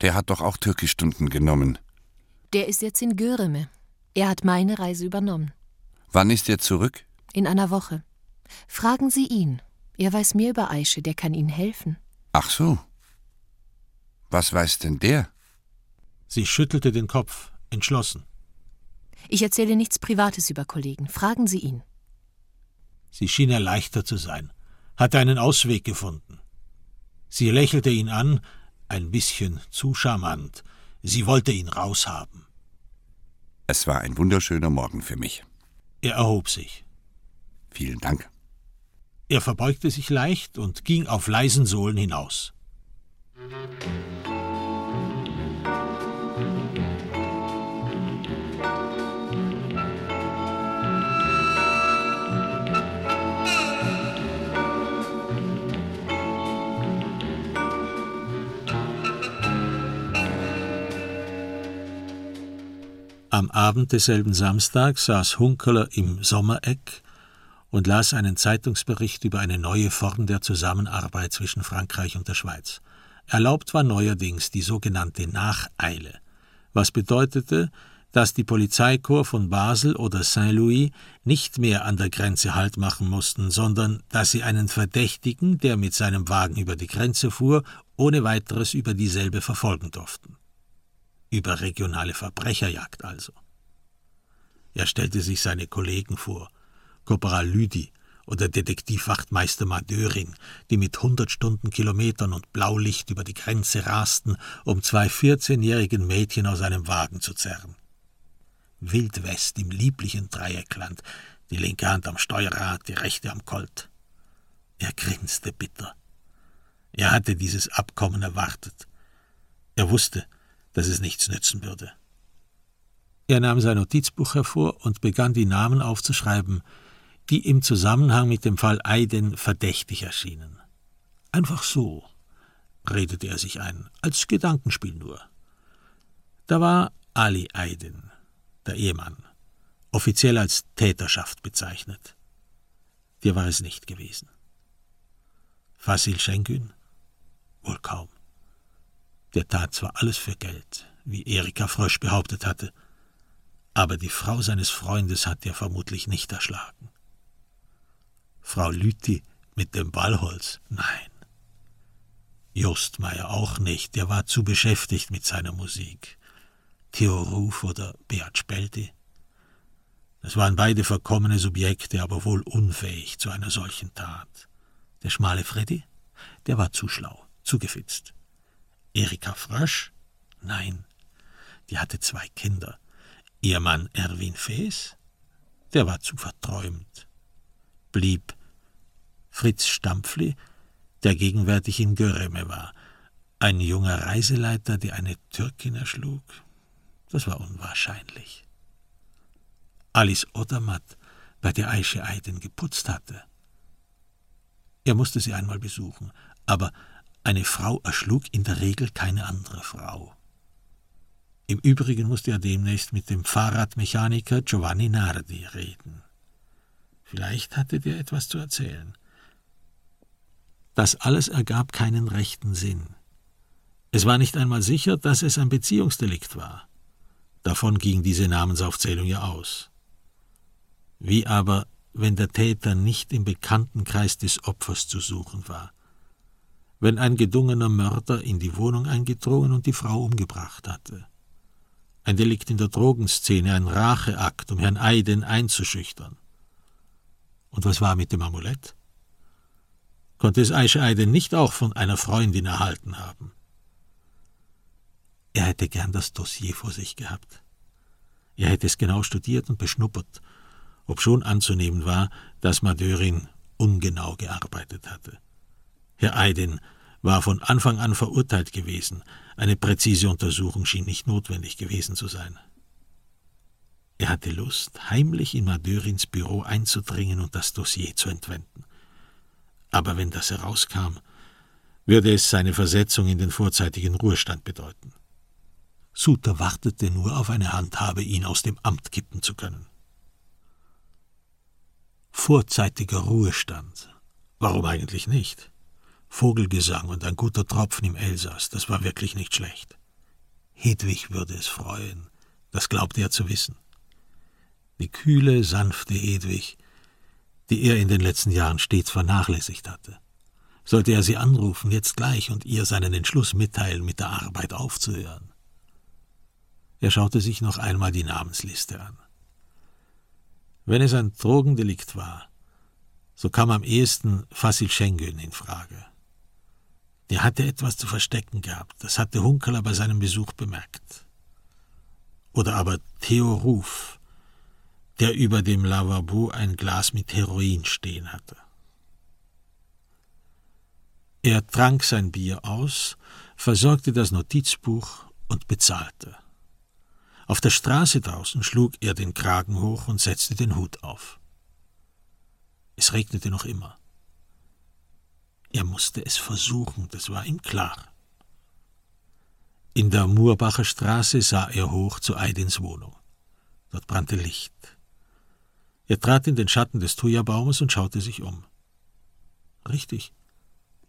Speaker 5: Der hat doch auch Türkischstunden genommen.
Speaker 9: Der ist jetzt in Göreme. Er hat meine Reise übernommen.
Speaker 5: Wann ist er zurück?
Speaker 9: In einer Woche. Fragen Sie ihn. Er weiß mehr über Aische, der kann Ihnen helfen.
Speaker 5: Ach so. Was weiß denn der?
Speaker 3: Sie schüttelte den Kopf, entschlossen.
Speaker 9: Ich erzähle nichts Privates über Kollegen. Fragen Sie ihn.
Speaker 3: Sie schien erleichtert zu sein, hatte einen Ausweg gefunden. Sie lächelte ihn an, ein bisschen zu charmant. Sie wollte ihn raushaben.
Speaker 5: Es war ein wunderschöner Morgen für mich.
Speaker 3: Er erhob sich.
Speaker 5: Vielen Dank.
Speaker 3: Er verbeugte sich leicht und ging auf leisen Sohlen hinaus. Am Abend desselben Samstags saß Hunkeler im Sommereck und las einen Zeitungsbericht über eine neue Form der Zusammenarbeit zwischen Frankreich und der Schweiz. Erlaubt war neuerdings die sogenannte Nacheile, was bedeutete, dass die Polizeikorps von Basel oder Saint-Louis nicht mehr an der Grenze Halt machen mussten, sondern dass sie einen Verdächtigen, der mit seinem Wagen über die Grenze fuhr, ohne weiteres über dieselbe verfolgen durften überregionale Verbrecherjagd also. Er stellte sich seine Kollegen vor, Korporal Lüdi oder Detektivwachtmeister Madöring, die mit hundert Stundenkilometern und Blaulicht über die Grenze rasten, um zwei vierzehnjährigen Mädchen aus einem Wagen zu zerren. Wildwest im lieblichen Dreieckland, die linke Hand am Steuerrad, die rechte am Colt. Er grinste bitter. Er hatte dieses Abkommen erwartet. Er wusste, dass es nichts nützen würde. Er nahm sein Notizbuch hervor und begann die Namen aufzuschreiben, die im Zusammenhang mit dem Fall Aiden verdächtig erschienen. Einfach so, redete er sich ein, als Gedankenspiel nur. Da war Ali Aiden, der Ehemann, offiziell als Täterschaft bezeichnet. Der war es nicht gewesen. Fasil Şengün? Wohl kaum. Der tat zwar alles für Geld, wie Erika Frösch behauptet hatte, aber die Frau seines Freundes hat er vermutlich nicht erschlagen. Frau Lüthi mit dem Ballholz, nein. Justmeier auch nicht, der war zu beschäftigt mit seiner Musik. Theo Ruf oder Beat Spelti. Das waren beide verkommene Subjekte, aber wohl unfähig zu einer solchen Tat. Der schmale Freddy, der war zu schlau, zu gefitzt. Erika Frösch? Nein, die hatte zwei Kinder. Ihr Mann Erwin Fees? Der war zu verträumt. Blieb Fritz Stampfli, der gegenwärtig in Göreme war, ein junger Reiseleiter, der eine Türkin erschlug. Das war unwahrscheinlich. Alice Odermatt, bei der Aische Eiden geputzt hatte. Er musste sie einmal besuchen, aber eine Frau erschlug in der Regel keine andere Frau. Im Übrigen musste er demnächst mit dem Fahrradmechaniker Giovanni Nardi reden. Vielleicht hatte der etwas zu erzählen. Das alles ergab keinen rechten Sinn. Es war nicht einmal sicher, dass es ein Beziehungsdelikt war. Davon ging diese Namensaufzählung ja aus. Wie aber, wenn der Täter nicht im Bekanntenkreis des Opfers zu suchen war? Wenn ein gedungener Mörder in die Wohnung eingedrungen und die Frau umgebracht hatte? Ein Delikt in der Drogenszene, ein Racheakt, um Herrn Eiden einzuschüchtern. Und was war mit dem Amulett? Konnte es Aisha Eiden nicht auch von einer Freundin erhalten haben? Er hätte gern das Dossier vor sich gehabt. Er hätte es genau studiert und beschnuppert, obschon anzunehmen war, dass Madörin ungenau gearbeitet hatte. Herr Eiden war von Anfang an verurteilt gewesen, eine präzise Untersuchung schien nicht notwendig gewesen zu sein. Er hatte Lust, heimlich in Madörins Büro einzudringen und das Dossier zu entwenden. Aber wenn das herauskam, würde es seine Versetzung in den vorzeitigen Ruhestand bedeuten. Suter wartete nur auf eine Handhabe, ihn aus dem Amt kippen zu können. Vorzeitiger Ruhestand. Warum eigentlich nicht? Vogelgesang und ein guter Tropfen im Elsass, das war wirklich nicht schlecht. Hedwig würde es freuen, das glaubte er zu wissen. Die kühle, sanfte Hedwig, die er in den letzten Jahren stets vernachlässigt hatte. Sollte er sie anrufen, jetzt gleich, und ihr seinen Entschluss mitteilen, mit der Arbeit aufzuhören? Er schaute sich noch einmal die Namensliste an. Wenn es ein Drogendelikt war, so kam am ehesten Fasil Schengen in Frage. Der hatte etwas zu verstecken gehabt, das hatte Hunkeler bei seinem Besuch bemerkt. Oder aber Theo Ruf, der über dem Lavabo ein Glas mit Heroin stehen hatte. Er trank sein Bier aus, versorgte das Notizbuch und bezahlte. Auf der Straße draußen schlug er den Kragen hoch und setzte den Hut auf. Es regnete noch immer. Er musste es versuchen, das war ihm klar. In der Murbacher Straße sah er hoch zu Eidins Wohnung. Dort brannte Licht. Er trat in den Schatten des Thujabaumes und schaute sich um. Richtig.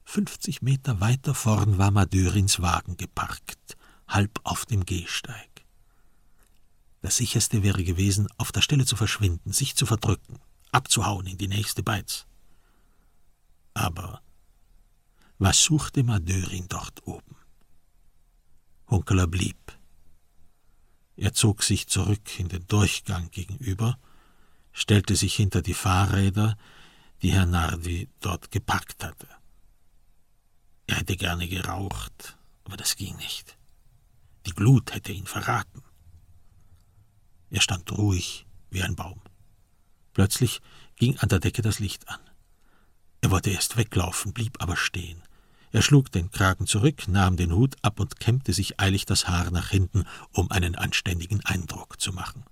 Speaker 3: Fünfzig Meter weiter vorn war Madörins Wagen geparkt, halb auf dem Gehsteig. Das sicherste wäre gewesen, auf der Stelle zu verschwinden, sich zu verdrücken, abzuhauen in die nächste Beiz. Aber was suchte Madörin dort oben? Hunkeler blieb. Er zog sich zurück in den Durchgang gegenüber, stellte sich hinter die Fahrräder, die Herr Nardi dort gepackt hatte. Er hätte gerne geraucht, aber das ging nicht. Die Glut hätte ihn verraten. Er stand ruhig wie ein Baum. Plötzlich ging an der Decke das Licht an. Er wollte erst weglaufen, blieb aber stehen. Er schlug den Kragen zurück, nahm den Hut ab und kämmte sich eilig das Haar nach hinten, um einen anständigen Eindruck zu machen.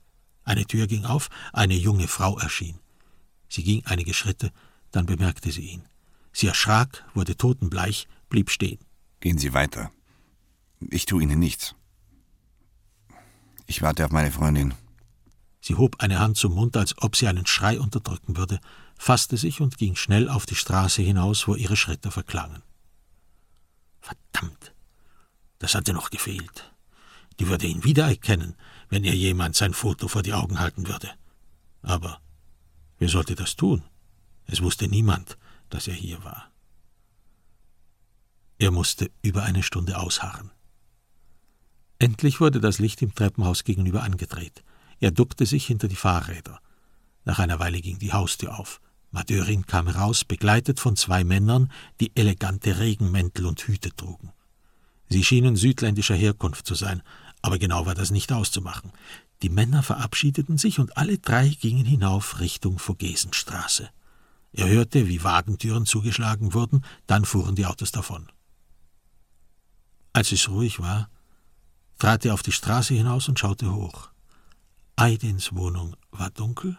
Speaker 3: Eine Tür ging auf, eine junge Frau erschien. Sie ging einige Schritte, dann bemerkte sie ihn. Sie erschrak, wurde totenbleich, blieb stehen.
Speaker 5: Gehen Sie weiter. Ich tue Ihnen nichts. Ich warte auf meine Freundin.
Speaker 3: Sie hob eine Hand zum Mund, als ob sie einen Schrei unterdrücken würde, fasste sich und ging schnell auf die Straße hinaus, wo ihre Schritte verklangen. Verdammt, das hatte noch gefehlt. Die würde ihn wiedererkennen, wenn ihr jemand sein Foto vor die Augen halten würde. Aber wer sollte das tun? Es wusste niemand, dass er hier war. Er musste über eine Stunde ausharren. Endlich wurde das Licht im Treppenhaus gegenüber angedreht. Er duckte sich hinter die Fahrräder. Nach einer Weile ging die Haustür auf. Madörin kam heraus, begleitet von zwei Männern, die elegante Regenmäntel und Hüte trugen. Sie schienen südländischer Herkunft zu sein, aber genau war das nicht auszumachen. Die Männer verabschiedeten sich und alle drei gingen hinauf Richtung Vogesenstraße. Er hörte, wie Wagentüren zugeschlagen wurden, dann fuhren die Autos davon. Als es ruhig war, trat er auf die Straße hinaus und schaute hoch. Aidins Wohnung war dunkel,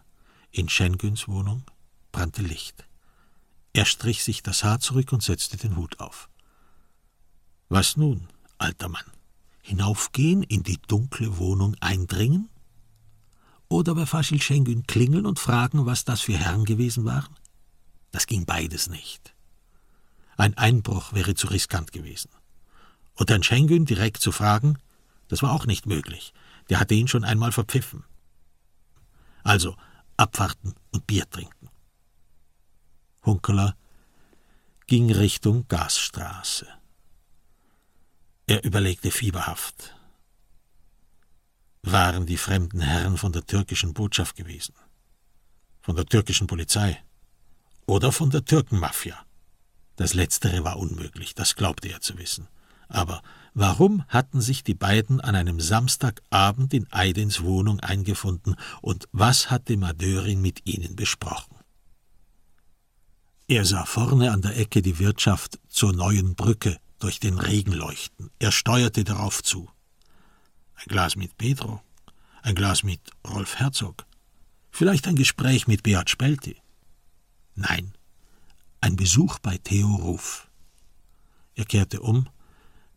Speaker 3: in Schengens Wohnung brannte Licht. Er strich sich das Haar zurück und setzte den Hut auf. Was nun, alter Mann? Hinaufgehen, in die dunkle Wohnung eindringen? Oder bei Faschil Schengen klingeln und fragen, was das für Herren gewesen waren? Das ging beides nicht. Ein Einbruch wäre zu riskant gewesen. Und Herrn Schengen direkt zu fragen, das war auch nicht möglich. Der hatte ihn schon einmal verpfiffen. Also abwarten und Bier trinken. Hunkeler ging Richtung Gasstraße. Er überlegte fieberhaft. Waren die fremden Herren von der türkischen Botschaft gewesen? Von der türkischen Polizei? Oder von der Türkenmafia? Das letztere war unmöglich, das glaubte er zu wissen. Aber warum hatten sich die beiden an einem Samstagabend in Aidens Wohnung eingefunden und was hatte Madörin mit ihnen besprochen? Er sah vorne an der Ecke die Wirtschaft zur neuen Brücke durch den Regen leuchten. Er steuerte darauf zu. Ein Glas mit Pedro, ein Glas mit Rolf Herzog, vielleicht ein Gespräch mit Beat Spelti. Nein, ein Besuch bei Theo Ruf. Er kehrte um,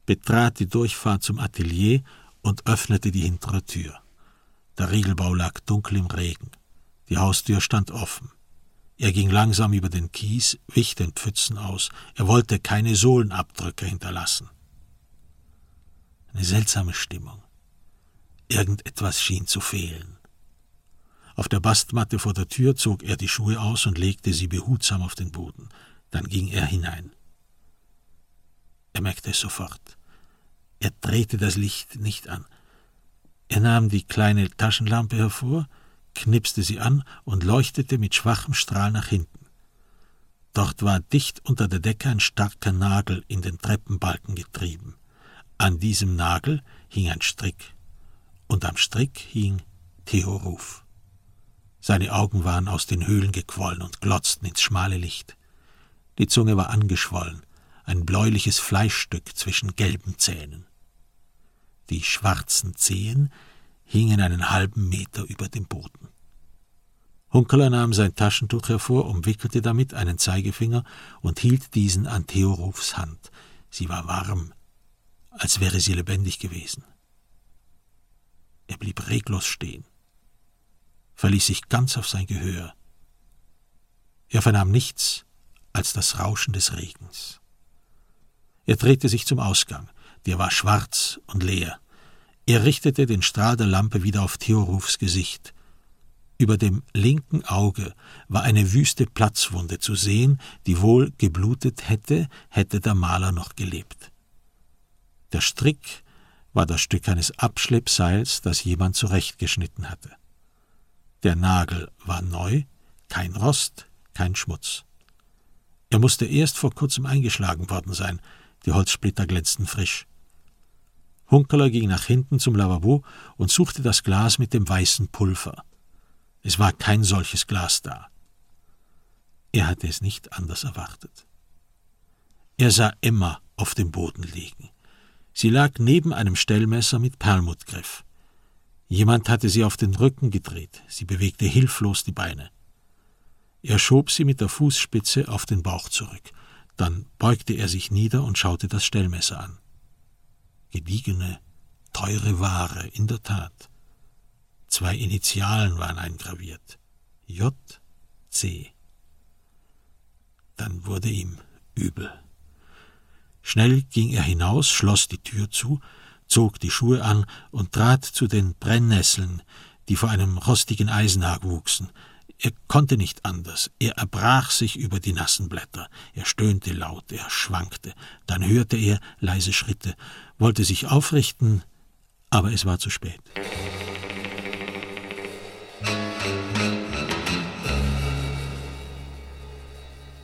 Speaker 3: betrat die Durchfahrt zum Atelier und öffnete die hintere Tür. Der Riegelbau lag dunkel im Regen. Die Haustür stand offen. Er ging langsam über den Kies, wich den Pfützen aus. Er wollte keine Sohlenabdrücke hinterlassen. Eine seltsame Stimmung. Irgendetwas schien zu fehlen. Auf der Bastmatte vor der Tür zog er die Schuhe aus und legte sie behutsam auf den Boden. Dann ging er hinein. Er merkte es sofort. Er drehte das Licht nicht an. Er nahm die kleine Taschenlampe hervor, knipste sie an und leuchtete mit schwachem Strahl nach hinten. Dort war dicht unter der Decke ein starker Nagel in den Treppenbalken getrieben. An diesem Nagel hing ein Strick, und am Strick hing Theo Ruf. Seine Augen waren aus den Höhlen gequollen und glotzten ins schmale Licht. Die Zunge war angeschwollen, ein bläuliches Fleischstück zwischen gelben Zähnen. Die schwarzen Zehen hingen einen halben Meter über dem Boden. Hunkeler nahm sein Taschentuch hervor, umwickelte damit einen Zeigefinger und hielt diesen an Theorufs Hand. Sie war warm, als wäre sie lebendig gewesen. Er blieb reglos stehen, verließ sich ganz auf sein Gehör. Er vernahm nichts als das Rauschen des Regens. Er drehte sich zum Ausgang, der war schwarz und leer. Er richtete den Strahl der Lampe wieder auf Theorufs Gesicht. Über dem linken Auge war eine wüste Platzwunde zu sehen, die wohl geblutet hätte, hätte der Maler noch gelebt. Der Strick war das Stück eines Abschleppseils, das jemand zurechtgeschnitten hatte. Der Nagel war neu, kein Rost, kein Schmutz. Er musste erst vor kurzem eingeschlagen worden sein, die Holzsplitter glänzten frisch. Hunkeler ging nach hinten zum Lavabo und suchte das Glas mit dem weißen Pulver. Es war kein solches Glas da. Er hatte es nicht anders erwartet. Er sah Emma auf dem Boden liegen. Sie lag neben einem Stellmesser mit Perlmuttgriff. Jemand hatte sie auf den Rücken gedreht, sie bewegte hilflos die Beine. Er schob sie mit der Fußspitze auf den Bauch zurück, dann beugte er sich nieder und schaute das Stellmesser an. Gediegene, teure Ware, in der Tat. Zwei Initialen waren eingraviert. J. C. Dann wurde ihm übel. Schnell ging er hinaus, schloss die Tür zu, zog die Schuhe an und trat zu den Brennnesseln, die vor einem rostigen Eisenhag wuchsen. Er konnte nicht anders. Er erbrach sich über die nassen Blätter. Er stöhnte laut, er schwankte. Dann hörte er leise Schritte, wollte sich aufrichten, aber es war zu spät.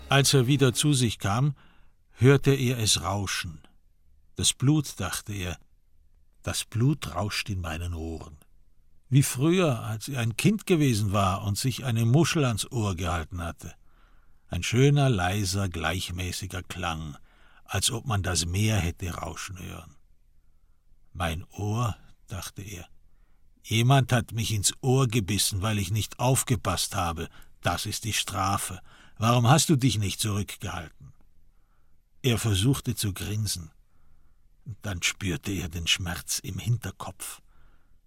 Speaker 3: Als er wieder zu sich kam, hörte er es rauschen. Das Blut, dachte er, das Blut rauscht in meinen Ohren. Wie früher, als er ein Kind gewesen war und sich eine Muschel ans Ohr gehalten hatte. Ein schöner, leiser, gleichmäßiger Klang, als ob man das Meer hätte rauschen hören. Mein Ohr, dachte er. Jemand hat mich ins Ohr gebissen, weil ich nicht aufgepasst habe. Das ist die Strafe. Warum hast du dich nicht zurückgehalten? Er versuchte zu grinsen. Dann spürte er den Schmerz im Hinterkopf.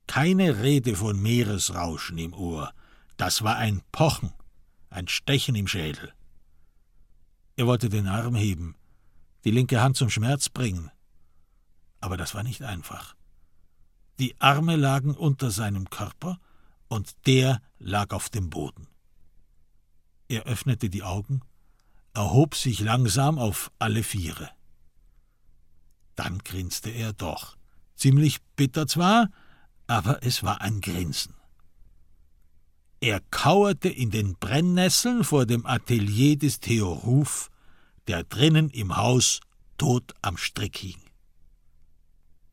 Speaker 3: Keine Rede von Meeresrauschen im Ohr. Das war ein Pochen, ein Stechen im Schädel. Er wollte den Arm heben, die linke Hand zum Schmerz bringen. Aber das war nicht einfach. Die Arme lagen unter seinem Körper und der lag auf dem Boden. Er öffnete die Augen, erhob sich langsam auf alle Viere. Dann grinste er doch. Ziemlich bitter zwar, aber es war ein Grinsen. Er kauerte in den Brennnesseln vor dem Atelier des Theo Ruf, der drinnen im Haus tot am Strick hing.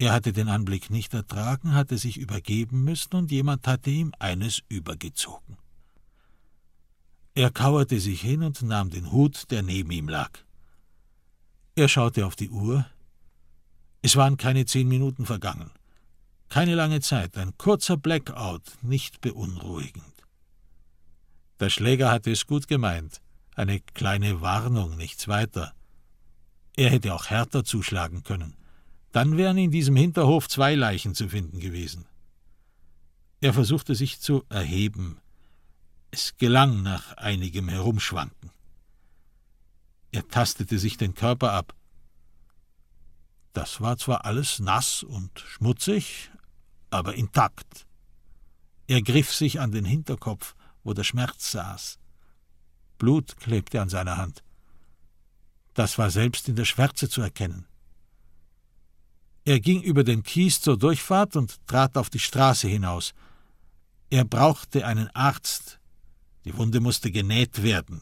Speaker 3: Er hatte den Anblick nicht ertragen, hatte sich übergeben müssen, und jemand hatte ihm eines übergezogen. Er kauerte sich hin und nahm den Hut, der neben ihm lag. Er schaute auf die Uhr. Es waren keine zehn Minuten vergangen. Keine lange Zeit, ein kurzer Blackout, nicht beunruhigend. Der Schläger hatte es gut gemeint, eine kleine Warnung, nichts weiter. Er hätte auch härter zuschlagen können. Dann wären in diesem Hinterhof zwei Leichen zu finden gewesen. Er versuchte sich zu erheben. Es gelang nach einigem Herumschwanken. Er tastete sich den Körper ab. Das war zwar alles nass und schmutzig, aber intakt. Er griff sich an den Hinterkopf, wo der Schmerz saß. Blut klebte an seiner Hand. Das war selbst in der Schwärze zu erkennen. Er ging über den Kies zur Durchfahrt und trat auf die Straße hinaus. Er brauchte einen Arzt. Die Wunde musste genäht werden.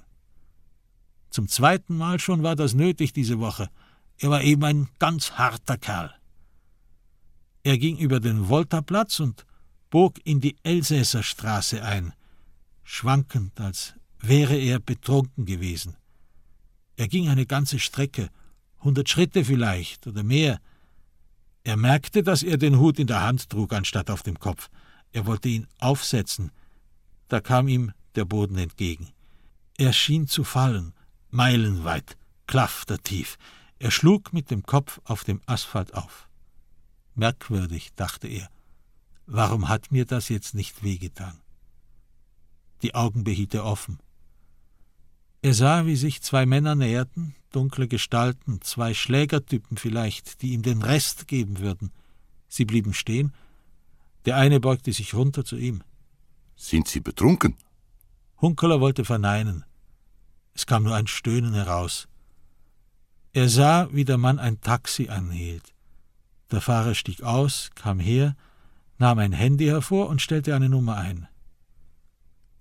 Speaker 3: Zum zweiten Mal schon war das nötig diese Woche. Er war eben ein ganz harter Kerl. Er ging über den Voltaplatz und bog in die Elsässerstraße ein, schwankend, als wäre er betrunken gewesen. Er ging eine ganze Strecke, hundert Schritte vielleicht oder mehr, er merkte, dass er den Hut in der Hand trug, anstatt auf dem Kopf. Er wollte ihn aufsetzen. Da kam ihm der Boden entgegen. Er schien zu fallen, meilenweit, klaftertief. Er schlug mit dem Kopf auf dem Asphalt auf. Merkwürdig, dachte er. Warum hat mir das jetzt nicht wehgetan? Die Augen behielt er offen. Er sah, wie sich zwei Männer näherten, dunkle Gestalten, zwei Schlägertypen vielleicht, die ihm den Rest geben würden. Sie blieben stehen. Der eine beugte sich runter zu ihm.
Speaker 5: Sind Sie betrunken?
Speaker 3: Hunkeler wollte verneinen. Es kam nur ein Stöhnen heraus. Er sah, wie der Mann ein Taxi anhielt. Der Fahrer stieg aus, kam her, nahm ein Handy hervor und stellte eine Nummer ein.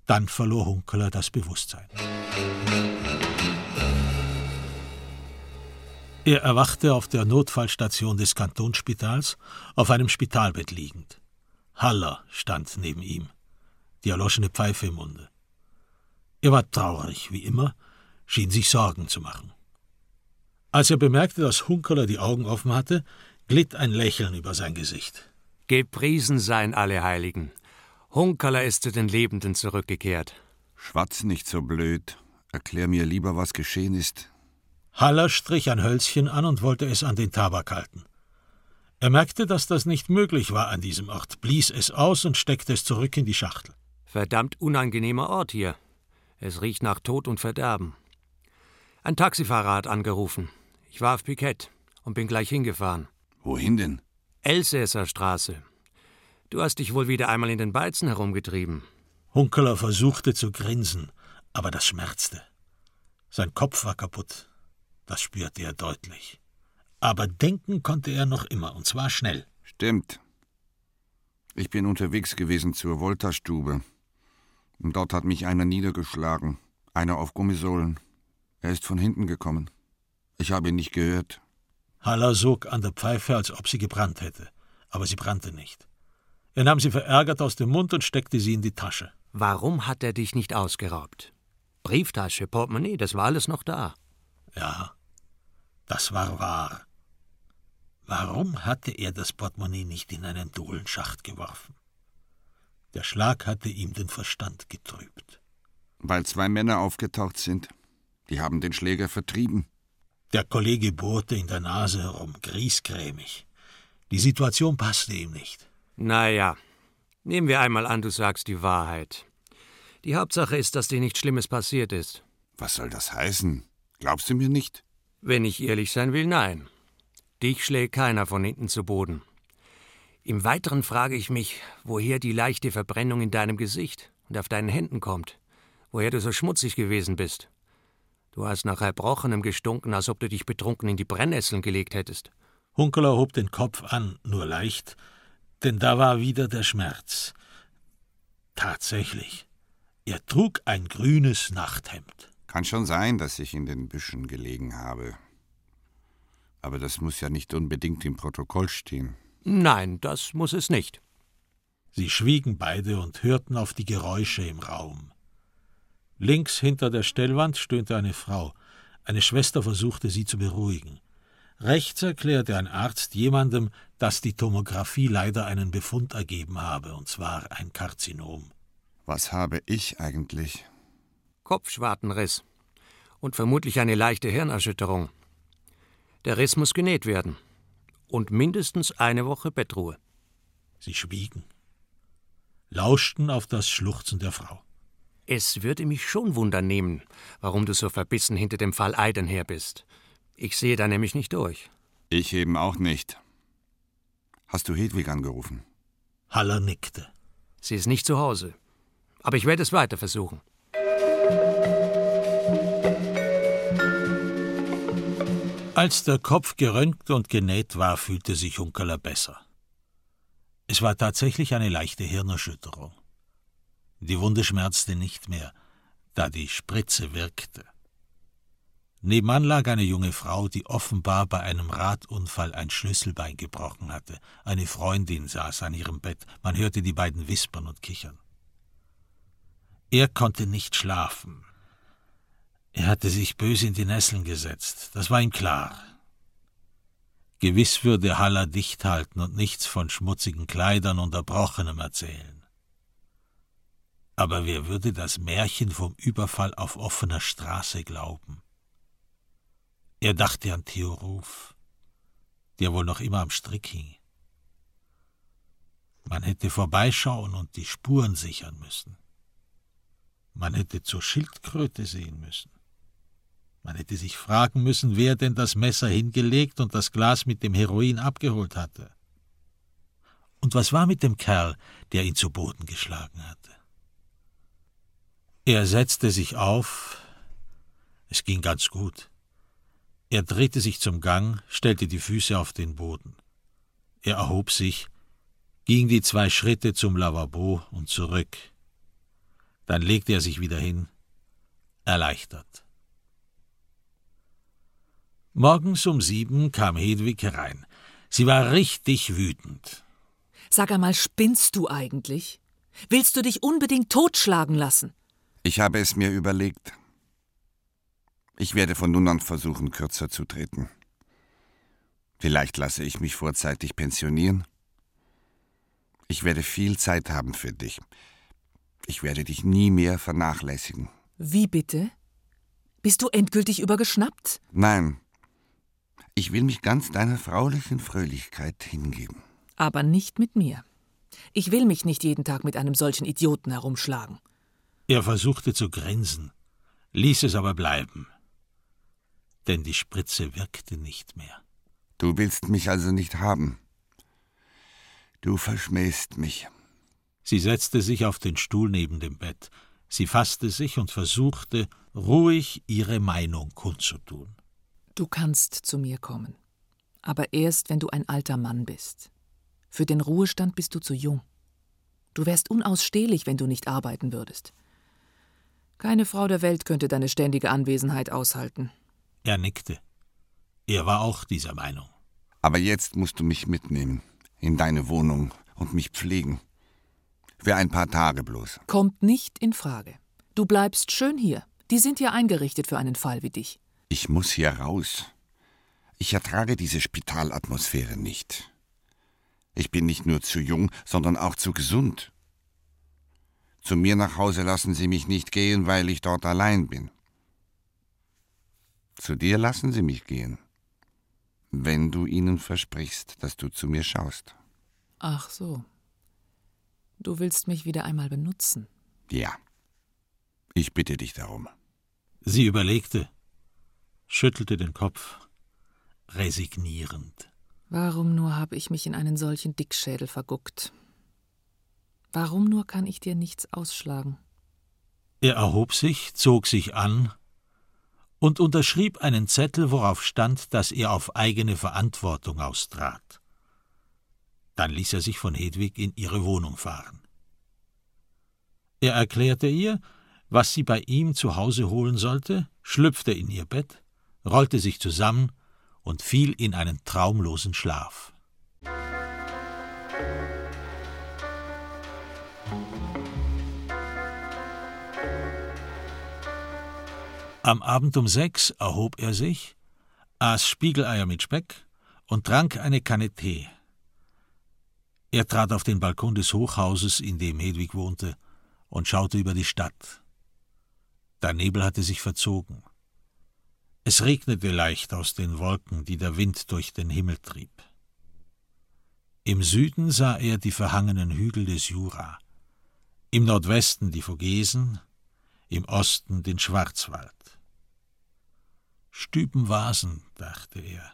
Speaker 3: Dann verlor Hunkeler das Bewusstsein. Er erwachte auf der Notfallstation des Kantonsspitals, auf einem Spitalbett liegend. Haller stand neben ihm, die erloschene Pfeife im Munde. Er war traurig, wie immer, schien sich Sorgen zu machen. Als er bemerkte, dass Hunkeler die Augen offen hatte, glitt ein Lächeln über sein Gesicht.
Speaker 11: Gepriesen seien alle Heiligen. Hunkerler ist zu den Lebenden zurückgekehrt.
Speaker 5: Schwatz nicht so blöd. Erklär mir lieber, was geschehen ist.
Speaker 3: Haller strich ein Hölzchen an und wollte es an den Tabak halten. Er merkte, dass das nicht möglich war an diesem Ort, blies es aus und steckte es zurück in die Schachtel.
Speaker 11: Verdammt unangenehmer Ort hier. Es riecht nach Tod und Verderben. Ein Taxifahrer hat angerufen. Ich war auf Pikett und bin gleich hingefahren.
Speaker 5: Wohin denn?
Speaker 11: Elsässer Straße. Du hast dich wohl wieder einmal in den Beizen herumgetrieben.
Speaker 3: Hunkeler versuchte zu grinsen, aber das schmerzte. Sein Kopf war kaputt. Das spürte er deutlich. Aber denken konnte er noch immer, und zwar schnell.
Speaker 5: Stimmt. Ich bin unterwegs gewesen zur Volta-Stube. Und dort hat mich einer niedergeschlagen. Einer auf Gummisohlen. Er ist von hinten gekommen. Ich habe ihn nicht gehört.
Speaker 3: Haller sog an der Pfeife, als ob sie gebrannt hätte. Aber sie brannte nicht. Er nahm sie verärgert aus dem Mund und steckte sie in die Tasche.
Speaker 11: Warum hat er dich nicht ausgeraubt? Brieftasche, Portemonnaie, das war alles noch da.
Speaker 3: Ja, das war wahr. Warum hatte er das Portemonnaie nicht in einen Dohlenschacht geworfen? Der Schlag hatte ihm den Verstand getrübt.
Speaker 5: Weil zwei Männer aufgetaucht sind. Die haben den Schläger vertrieben.
Speaker 3: Der Kollege bohrte in der Nase herum, griesgrämig. Die Situation passte ihm nicht.
Speaker 11: Na ja, nehmen wir einmal an, du sagst die Wahrheit. Die Hauptsache ist, dass dir nichts Schlimmes passiert ist.
Speaker 5: Was soll das heißen? Glaubst du mir nicht?
Speaker 11: Wenn ich ehrlich sein will, nein. Dich schlägt keiner von hinten zu Boden. Im Weiteren frage ich mich, woher die leichte Verbrennung in deinem Gesicht und auf deinen Händen kommt, woher du so schmutzig gewesen bist. Du hast nach Erbrochenem gestunken, als ob du dich betrunken in die Brennnesseln gelegt hättest.
Speaker 3: Hunkeler hob den Kopf an, nur leicht, denn da war wieder der Schmerz. Tatsächlich, er trug ein grünes Nachthemd.
Speaker 5: Kann schon sein, dass ich in den Büschen gelegen habe. Aber das muss ja nicht unbedingt im Protokoll stehen.
Speaker 11: Nein, das muss es nicht.
Speaker 3: Sie schwiegen beide und hörten auf die Geräusche im Raum. Links hinter der Stellwand stöhnte eine Frau. Eine Schwester versuchte sie zu beruhigen. Rechts erklärte ein Arzt jemandem, dass die Tomographie leider einen Befund ergeben habe, und zwar ein Karzinom.
Speaker 5: Was habe ich eigentlich?
Speaker 11: Kopfschwartenriss und vermutlich eine leichte Hirnerschütterung. Der Riss muss genäht werden und mindestens eine Woche Bettruhe.
Speaker 3: Sie schwiegen, lauschten auf das Schluchzen der Frau.
Speaker 11: Es würde mich schon wundern nehmen, warum du so verbissen hinter dem Fall Eiden her bist. Ich sehe da nämlich nicht durch.
Speaker 5: Ich eben auch nicht. Hast du Hedwig angerufen?
Speaker 3: Haller nickte.
Speaker 11: Sie ist nicht zu Hause. Aber ich werde es weiter versuchen.
Speaker 3: Als der Kopf geröntgt und genäht war, fühlte sich Unkeler besser. Es war tatsächlich eine leichte Hirnerschütterung. Die Wunde schmerzte nicht mehr, da die Spritze wirkte. Nebenan lag eine junge Frau, die offenbar bei einem Radunfall ein Schlüsselbein gebrochen hatte. Eine Freundin saß an ihrem Bett. Man hörte die beiden wispern und kichern. Er konnte nicht schlafen. Er hatte sich böse in die Nesseln gesetzt. Das war ihm klar. Gewiss würde Haller dicht halten und nichts von schmutzigen Kleidern und Erbrochenem erzählen. Aber wer würde das Märchen vom Überfall auf offener Straße glauben? Er dachte an Theo Ruf, der wohl noch immer am Strick hing. Man hätte vorbeischauen und die Spuren sichern müssen. Man hätte zur Schildkröte sehen müssen. Man hätte sich fragen müssen, wer denn das Messer hingelegt und das Glas mit dem Heroin abgeholt hatte. Und was war mit dem Kerl, der ihn zu Boden geschlagen hatte? Er setzte sich auf. Es ging ganz gut. Er drehte sich zum Gang, stellte die Füße auf den Boden. Er erhob sich, ging die zwei Schritte zum Lavabo und zurück. Dann legte er sich wieder hin, erleichtert. Morgens um sieben kam Hedwig herein. Sie war richtig wütend.
Speaker 12: Sag einmal, spinnst du eigentlich? Willst du dich unbedingt totschlagen lassen?
Speaker 5: Ich habe es mir überlegt. Ich werde von nun an versuchen, kürzer zu treten. Vielleicht lasse ich mich vorzeitig pensionieren. Ich werde viel Zeit haben für dich. Ich werde dich nie mehr vernachlässigen.
Speaker 12: Wie bitte? Bist du endgültig übergeschnappt?
Speaker 5: Nein. Ich will mich ganz deiner fraulichen Fröhlichkeit hingeben.
Speaker 12: Aber nicht mit mir. Ich will mich nicht jeden Tag mit einem solchen Idioten herumschlagen.
Speaker 3: Er versuchte zu grinsen, ließ es aber bleiben, denn die Spritze wirkte nicht mehr.
Speaker 5: Du willst mich also nicht haben. Du verschmähst mich.
Speaker 3: Sie setzte sich auf den Stuhl neben dem Bett. Sie fasste sich und versuchte, ruhig ihre Meinung kundzutun.
Speaker 12: Du kannst zu mir kommen, aber erst, wenn du ein alter Mann bist. Für den Ruhestand bist du zu jung. Du wärst unausstehlich, wenn du nicht arbeiten würdest. Keine Frau der Welt könnte deine ständige Anwesenheit aushalten.
Speaker 3: Er nickte. Er war auch dieser Meinung.
Speaker 5: Aber jetzt musst du mich mitnehmen, in deine Wohnung und mich pflegen. Für ein paar Tage bloß.
Speaker 12: Kommt nicht in Frage. Du bleibst schön hier. Die sind ja eingerichtet für einen Fall wie dich.
Speaker 5: Ich muss hier raus. Ich ertrage diese Spitalatmosphäre nicht. Ich bin nicht nur zu jung, sondern auch zu gesund. Zu mir nach Hause lassen Sie mich nicht gehen, weil ich dort allein bin. Zu dir lassen Sie mich gehen, wenn du ihnen versprichst, dass du zu mir schaust.
Speaker 12: Ach so. Du willst mich wieder einmal benutzen.
Speaker 5: Ja. Ich bitte dich darum.
Speaker 3: Sie überlegte, schüttelte den Kopf, resignierend.
Speaker 12: Warum nur habe ich mich in einen solchen Dickschädel verguckt? Warum nur kann ich dir nichts ausschlagen?
Speaker 3: Er erhob sich, zog sich an und unterschrieb einen Zettel, worauf stand, dass er auf eigene Verantwortung austrat. Dann ließ er sich von Hedwig in ihre Wohnung fahren. Er erklärte ihr, was sie bei ihm zu Hause holen sollte, schlüpfte in ihr Bett, rollte sich zusammen und fiel in einen traumlosen Schlaf. Am Abend um sechs erhob er sich, aß Spiegeleier mit Speck und trank eine Kanne Tee. Er trat auf den Balkon des Hochhauses, in dem Hedwig wohnte, und schaute über die Stadt. Der Nebel hatte sich verzogen. Es regnete leicht aus den Wolken, die der Wind durch den Himmel trieb. Im Süden sah er die verhangenen Hügel des Jura, im Nordwesten die Vogesen, im Osten den Schwarzwald. Stübenvasen, dachte er,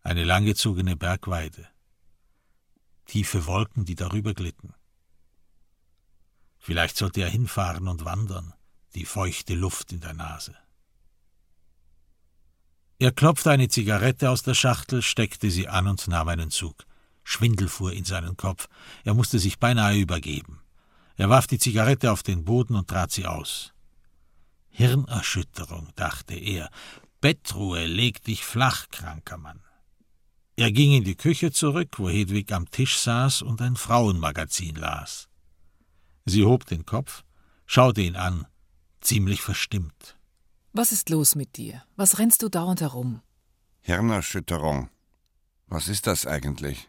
Speaker 3: eine langgezogene Bergweide, tiefe Wolken, die darüber glitten. Vielleicht sollte er hinfahren und wandern, die feuchte Luft in der Nase. Er klopfte eine Zigarette aus der Schachtel, steckte sie an und nahm einen Zug. Schwindel fuhr in seinen Kopf. Er musste sich beinahe übergeben. Er warf die Zigarette auf den Boden und trat sie aus. Hirnerschütterung, dachte er. Bettruhe, leg dich flach, kranker Mann. Er ging in die Küche zurück, wo Hedwig am Tisch saß und ein Frauenmagazin las. Sie hob den Kopf, schaute ihn an, ziemlich verstimmt.
Speaker 12: Was ist los mit dir? Was rennst du dauernd herum?
Speaker 5: Hirnerschütterung. Was ist das eigentlich?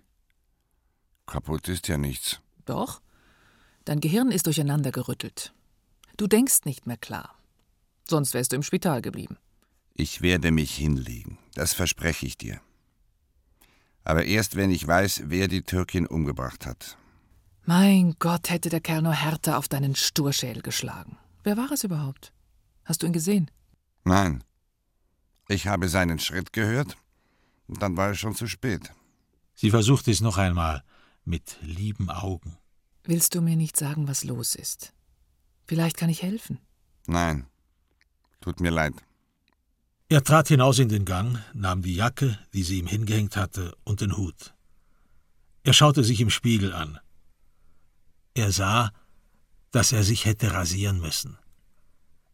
Speaker 5: Kaputt ist ja nichts.
Speaker 12: Doch. Dein Gehirn ist durcheinander gerüttelt. Du denkst nicht mehr klar. Sonst wärst du im Spital geblieben.
Speaker 5: Ich werde mich hinlegen, das verspreche ich dir. Aber erst wenn ich weiß, wer die Türkin umgebracht hat.
Speaker 12: Mein Gott, hätte der Kerl nur härter auf deinen Sturschädel geschlagen. Wer war es überhaupt? Hast du ihn gesehen?
Speaker 5: Nein. Ich habe seinen Schritt gehört, und dann war es schon zu spät.
Speaker 3: Sie versuchte es noch einmal, mit lieben Augen.
Speaker 12: Willst du mir nicht sagen, was los ist? Vielleicht kann ich helfen.
Speaker 5: Nein. Tut mir leid.
Speaker 3: Er trat hinaus in den Gang, nahm die Jacke, die sie ihm hingehängt hatte, und den Hut. Er schaute sich im Spiegel an. Er sah, dass er sich hätte rasieren müssen.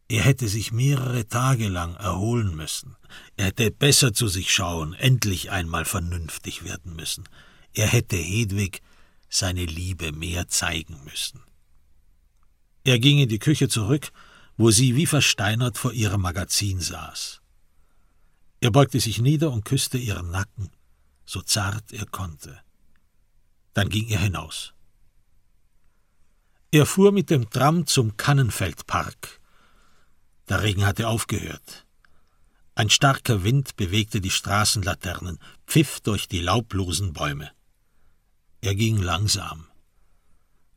Speaker 3: Er hätte sich mehrere Tage lang erholen müssen. Er hätte besser zu sich schauen, endlich einmal vernünftig werden müssen. Er hätte Hedwig seine Liebe mehr zeigen müssen. Er ging in die Küche zurück, wo sie wie versteinert vor ihrem Magazin saß. Er beugte sich nieder und küsste ihren Nacken, so zart er konnte. Dann ging er hinaus. Er fuhr mit dem Tram zum Kannenfeldpark. Der Regen hatte aufgehört. Ein starker Wind bewegte die Straßenlaternen, pfiff durch die laublosen Bäume. Er ging langsam.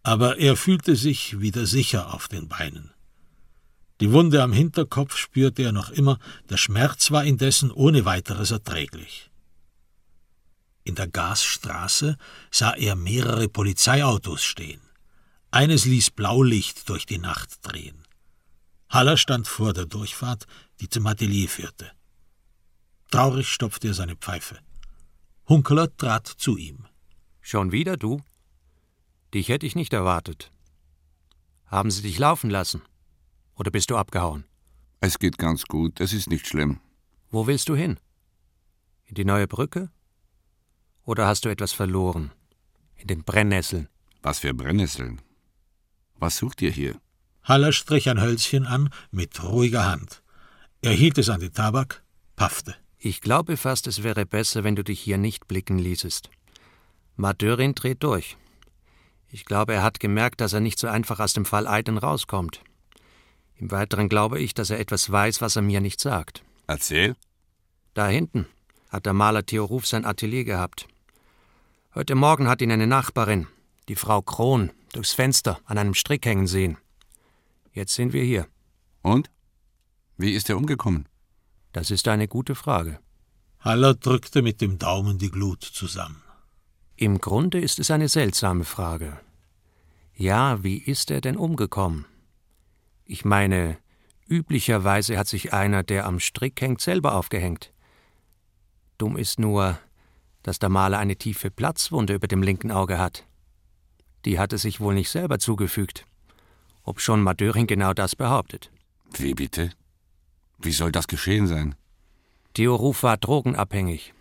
Speaker 3: Aber er fühlte sich wieder sicher auf den Beinen. Die Wunde am Hinterkopf spürte er noch immer, der Schmerz war indessen ohne weiteres erträglich. In der Gasstraße sah er mehrere Polizeiautos stehen. Eines ließ Blaulicht durch die Nacht drehen. Haller stand vor der Durchfahrt, die zum Atelier führte. Traurig stopfte er seine Pfeife. Hunkeler trat zu ihm.
Speaker 11: Schon wieder du? Dich hätte ich nicht erwartet. Haben sie dich laufen lassen? Oder bist du abgehauen?
Speaker 5: Es geht ganz gut, es ist nicht schlimm.
Speaker 11: Wo willst du hin? In die neue Brücke? Oder hast du etwas verloren? In den Brennnesseln?
Speaker 5: Was für Brennnesseln? Was sucht ihr hier?
Speaker 3: Haller strich ein Hölzchen an mit ruhiger Hand. Er hielt es an den Tabak, paffte.
Speaker 11: Ich glaube fast, es wäre besser, wenn du dich hier nicht blicken ließest. Madörin dreht durch. Ich glaube, er hat gemerkt, dass er nicht so einfach aus dem Fall Eiden rauskommt. Im Weiteren glaube ich, dass er etwas weiß, was er mir nicht sagt.
Speaker 5: Erzähl.
Speaker 11: Da hinten hat der Maler Theo Ruf sein Atelier gehabt. Heute Morgen hat ihn eine Nachbarin, die Frau Kron, durchs Fenster an einem Strick hängen sehen. Jetzt sind wir hier.
Speaker 5: Und? Wie ist er umgekommen?
Speaker 11: Das ist eine gute Frage.
Speaker 3: Haller drückte mit dem Daumen die Glut zusammen.
Speaker 11: Im Grunde ist es eine seltsame Frage. Ja, wie ist er denn umgekommen? Ich meine, üblicherweise hat sich einer, der am Strick hängt, selber aufgehängt. Dumm ist nur, dass der Maler eine tiefe Platzwunde über dem linken Auge hat. Die hat er sich wohl nicht selber zugefügt, ob schon Madöring genau das behauptet.
Speaker 5: Wie bitte? Wie soll das geschehen sein?
Speaker 11: Theo Ruf war drogenabhängig.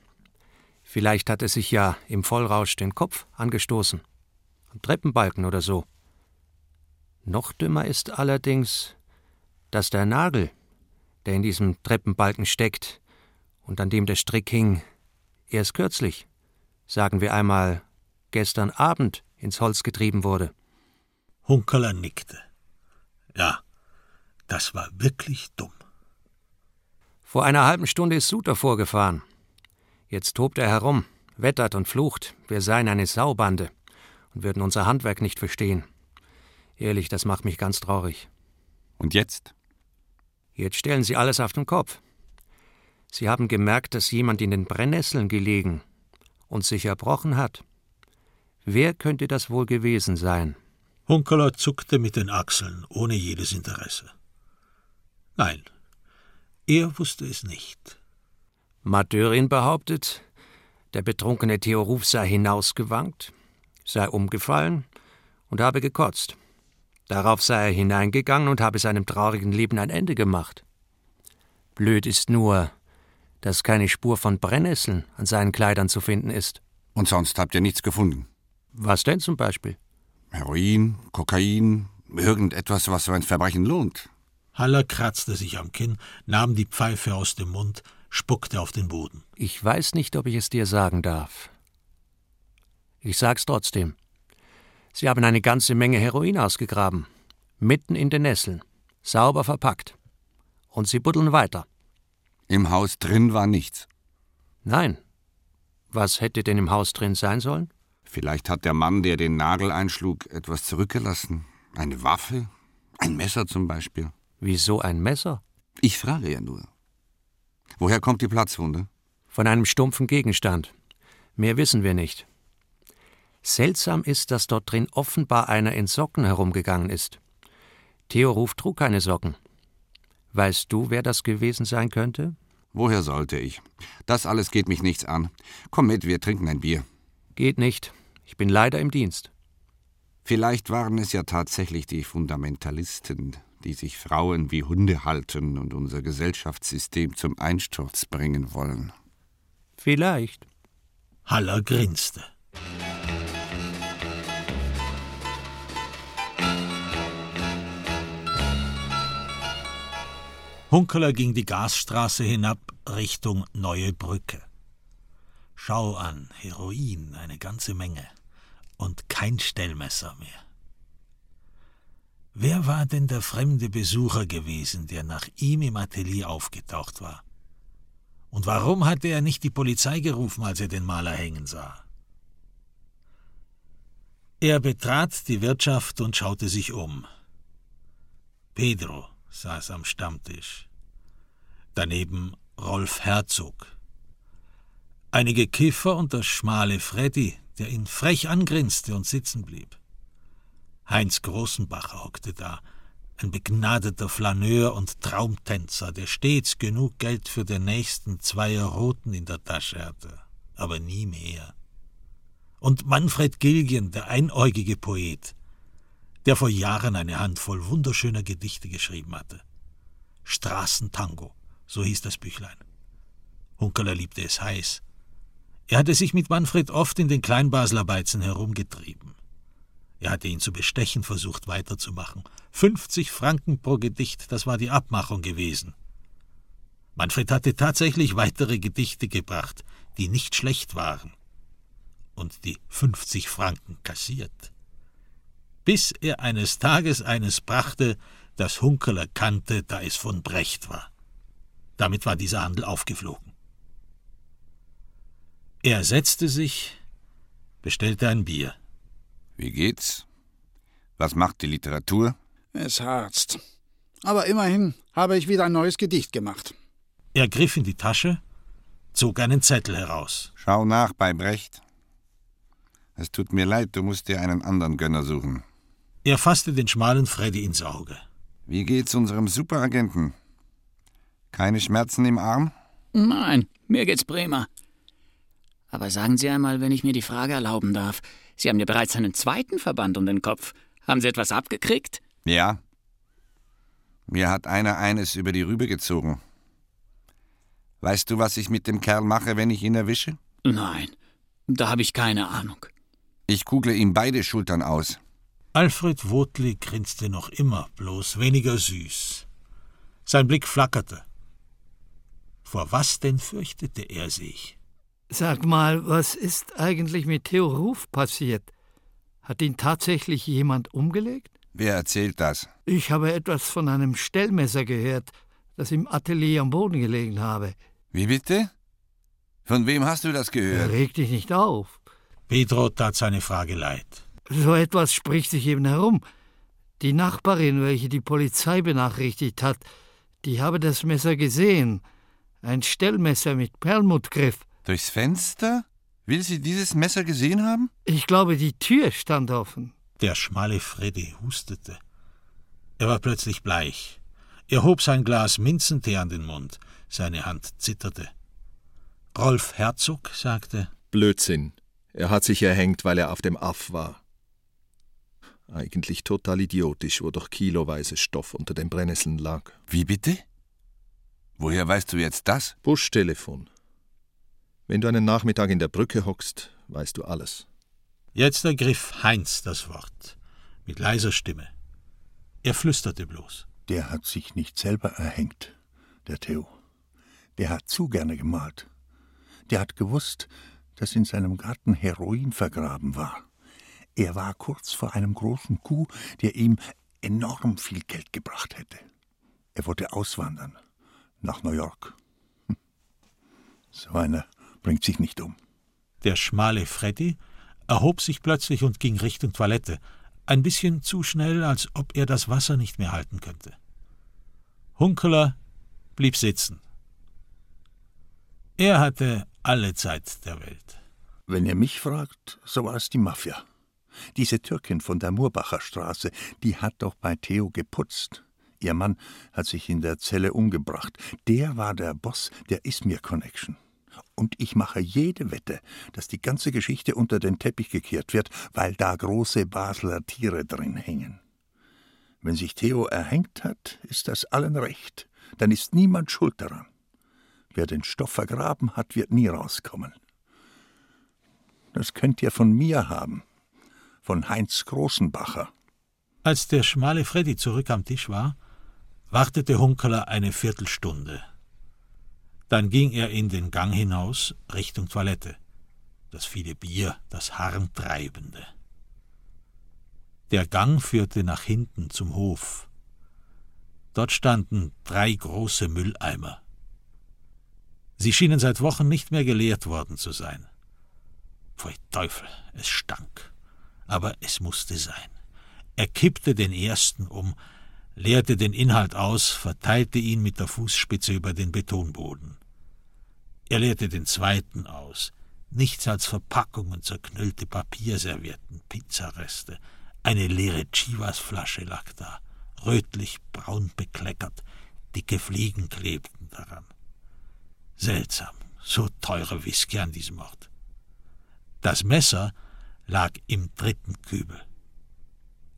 Speaker 11: Vielleicht hat er sich ja im Vollrausch den Kopf angestoßen. Am Treppenbalken oder so. Noch dümmer ist allerdings, dass der Nagel, der in diesem Treppenbalken steckt und an dem der Strick hing, erst kürzlich, sagen wir einmal gestern Abend, ins Holz getrieben wurde.
Speaker 3: Hunkerler nickte. Ja, das war wirklich dumm.
Speaker 11: Vor einer halben Stunde ist Suter vorgefahren. Jetzt tobt er herum, wettert und flucht, wir seien eine Saubande und würden unser Handwerk nicht verstehen. Ehrlich, das macht mich ganz traurig.
Speaker 5: Und jetzt?
Speaker 11: Jetzt stellen Sie alles auf den Kopf. Sie haben gemerkt, dass jemand in den Brennnesseln gelegen und sich erbrochen hat. Wer könnte das wohl gewesen sein?
Speaker 3: Hunkeler zuckte mit den Achseln, ohne jedes Interesse. Nein, er wusste es nicht.
Speaker 11: Madörin behauptet, der betrunkene Theo Ruf sei hinausgewankt, sei umgefallen und habe gekotzt. Darauf sei er hineingegangen und habe seinem traurigen Leben ein Ende gemacht. Blöd ist nur, dass keine Spur von Brennnesseln an seinen Kleidern zu finden ist.
Speaker 5: Und sonst habt ihr nichts gefunden?
Speaker 11: Was denn zum Beispiel?
Speaker 5: Heroin, Kokain, irgendetwas, was so ein Verbrechen lohnt.
Speaker 3: Haller kratzte sich am Kinn, nahm die Pfeife aus dem Mund, spuckte auf den Boden.
Speaker 11: Ich weiß nicht, ob ich es dir sagen darf. Ich sag's trotzdem. Sie haben eine ganze Menge Heroin ausgegraben. Mitten in den Nesseln. Sauber verpackt. Und sie buddeln weiter.
Speaker 5: Im Haus drin war nichts.
Speaker 11: Nein. Was hätte denn im Haus drin sein sollen?
Speaker 5: Vielleicht hat der Mann, der den Nagel einschlug, etwas zurückgelassen. Eine Waffe? Ein Messer zum Beispiel.
Speaker 11: Wieso ein Messer?
Speaker 5: Ich frage ja nur. Woher kommt die Platzwunde?
Speaker 11: Von einem stumpfen Gegenstand. Mehr wissen wir nicht. Seltsam ist, dass dort drin offenbar einer in Socken herumgegangen ist. Theo Ruf trug keine Socken. Weißt du, wer das gewesen sein könnte?
Speaker 5: Woher sollte ich? Das alles geht mich nichts an. Komm mit, wir trinken ein Bier.
Speaker 11: Geht nicht. Ich bin leider im Dienst.
Speaker 5: Vielleicht waren es ja tatsächlich die Fundamentalisten, die sich Frauen wie Hunde halten und unser Gesellschaftssystem zum Einsturz bringen wollen.
Speaker 11: Vielleicht.
Speaker 3: Haller grinste. Hunkeler ging die Gasstraße hinab Richtung Neue Brücke. Schau an, Heroin, eine ganze Menge. Und kein Stellmesser mehr. Wer war denn der fremde Besucher gewesen, der nach ihm im Atelier aufgetaucht war? Und warum hatte er nicht die Polizei gerufen, als er den Maler hängen sah? Er betrat die Wirtschaft und schaute sich um. Pedro saß am Stammtisch. Daneben Rolf Herzog. Einige Kiffer und der schmale Freddy, der ihn frech angrinste und sitzen blieb. Heinz Großenbacher hockte da, ein begnadeter Flaneur und Traumtänzer, der stets genug Geld für den nächsten Zweier Roten in der Tasche hatte, aber nie mehr. Und Manfred Gilgen, der einäugige Poet, der vor Jahren eine Handvoll wunderschöner Gedichte geschrieben hatte. Straßentango, so hieß das Büchlein. Hunkeler liebte es heiß. Er hatte sich mit Manfred oft in den Kleinbasler Beizen herumgetrieben. Er hatte ihn zu bestechen versucht, weiterzumachen. 50 Franken pro Gedicht, das war die Abmachung gewesen. Manfred hatte tatsächlich weitere Gedichte gebracht, die nicht schlecht waren. Und die 50 Franken kassiert. Bis er eines Tages eines brachte, das Hunkeler kannte, da es von Brecht war. Damit war dieser Handel aufgeflogen. Er setzte sich, bestellte ein Bier.
Speaker 5: Wie geht's? Was macht die Literatur?
Speaker 13: Es harzt. Aber immerhin habe ich wieder ein neues Gedicht gemacht.
Speaker 3: Er griff in die Tasche, zog einen Zettel heraus.
Speaker 5: Schau nach bei Brecht. Es tut mir leid, du musst dir einen anderen Gönner suchen.
Speaker 3: Er fasste den schmalen Freddy ins Auge.
Speaker 5: Wie geht's unserem Superagenten? Keine Schmerzen im Arm?
Speaker 14: Nein, mir geht's prima. Aber sagen Sie einmal, wenn ich mir die Frage erlauben darf, Sie haben ja bereits einen zweiten Verband um den Kopf. Haben Sie etwas abgekriegt?
Speaker 5: Ja. Mir hat einer eines über die Rübe gezogen. Weißt du, was ich mit dem Kerl mache, wenn ich ihn erwische?
Speaker 14: Nein, da habe ich keine Ahnung.
Speaker 5: Ich kugle ihm beide Schultern aus.
Speaker 3: Alfred Wotli grinste noch immer, bloß weniger süß. Sein Blick flackerte. Vor was denn fürchtete er sich?
Speaker 15: Sag mal, was ist eigentlich mit Theo Ruf passiert? Hat ihn tatsächlich jemand umgelegt?
Speaker 5: Wer erzählt das?
Speaker 15: Ich habe etwas von einem Stellmesser gehört, das im Atelier am Boden gelegen habe.
Speaker 5: Wie bitte? Von wem hast du das gehört?
Speaker 15: Reg dich nicht auf.
Speaker 3: Pedro tat seine Frage leid.
Speaker 15: So etwas spricht sich eben herum. Die Nachbarin, welche die Polizei benachrichtigt hat, die habe das Messer gesehen. Ein Stellmesser mit Perlmuttgriff.
Speaker 5: Durchs Fenster? Will sie dieses Messer gesehen haben?
Speaker 15: Ich glaube, die Tür stand offen.
Speaker 3: Der schmale Freddy hustete. Er war plötzlich bleich. Er hob sein Glas Minzentee an den Mund. Seine Hand zitterte. Rolf Herzog sagte:
Speaker 16: Blödsinn. Er hat sich erhängt, weil er auf dem Aff war. Eigentlich total idiotisch, wo doch kiloweise Stoff unter den Brennnesseln lag.
Speaker 5: Wie bitte? Woher weißt du jetzt das?
Speaker 16: Buschtelefon. Wenn du einen Nachmittag in der Brücke hockst, weißt du alles.
Speaker 3: Jetzt ergriff Heinz das Wort, mit leiser Stimme. Er flüsterte bloß.
Speaker 17: Der hat sich nicht selber erhängt, der Theo. Der hat zu gerne gemalt. Der hat gewusst, dass in seinem Garten Heroin vergraben war. Er war kurz vor einem großen Coup, der ihm enorm viel Geld gebracht hätte. Er wollte auswandern nach New York. Hm. So einer bringt sich nicht um.
Speaker 3: Der schmale Freddy erhob sich plötzlich und ging Richtung Toilette, ein bisschen zu schnell, als ob er das Wasser nicht mehr halten könnte. Hunkeler blieb sitzen. Er hatte alle Zeit der Welt.
Speaker 17: Wenn ihr mich fragt, so war es die Mafia. Diese Türkin von der Murbacher Straße, die hat doch bei Theo geputzt. Ihr Mann hat sich in der Zelle umgebracht. Der war der Boss der Ismir Connection. Und ich mache jede Wette, dass die ganze Geschichte unter den Teppich gekehrt wird, weil da große Basler Tiere drin hängen. Wenn sich Theo erhängt hat, ist das allen recht. Dann ist niemand schuld daran. Wer den Stoff vergraben hat, wird nie rauskommen. Das könnt ihr von mir haben. Von Heinz Großenbacher.
Speaker 3: Als der schmale Freddy zurück am Tisch war, wartete Hunkeler eine Viertelstunde. Dann ging er in den Gang hinaus Richtung Toilette. Das viele Bier, das Harntreibende. Der Gang führte nach hinten zum Hof. Dort standen drei große Mülleimer. Sie schienen seit Wochen nicht mehr geleert worden zu sein. Pfui Teufel, es stank. Aber es musste sein. Er kippte den ersten um, leerte den Inhalt aus, verteilte ihn mit der Fußspitze über den Betonboden. Er leerte den zweiten aus. Nichts als Verpackungen, zerknüllte Papierservietten, Pizzareste. Eine leere Chivas-Flasche lag da, rötlich braun bekleckert. Dicke Fliegen klebten daran. Seltsam, so teure Whisky an diesem Ort. Das Messer lag im dritten Kübel.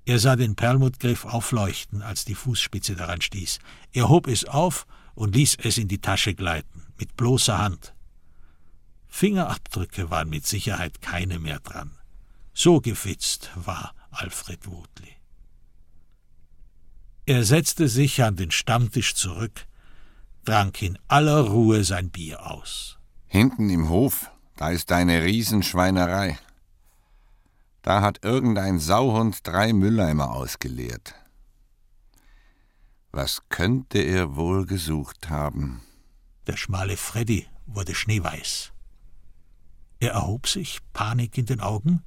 Speaker 3: Er sah den Perlmuttgriff aufleuchten, als die Fußspitze daran stieß. Er hob es auf und ließ es in die Tasche gleiten, mit bloßer Hand. Fingerabdrücke waren mit Sicherheit keine mehr dran. So gefitzt war Alfred Wotli. Er setzte sich an den Stammtisch zurück, trank in aller Ruhe sein Bier aus.
Speaker 5: Hinten im Hof, da ist eine Riesenschweinerei. Da hat irgendein Sauhund drei Mülleimer ausgeleert. Was könnte er wohl gesucht haben?
Speaker 3: Der schmale Freddy wurde schneeweiß. Er erhob sich, Panik in den Augen,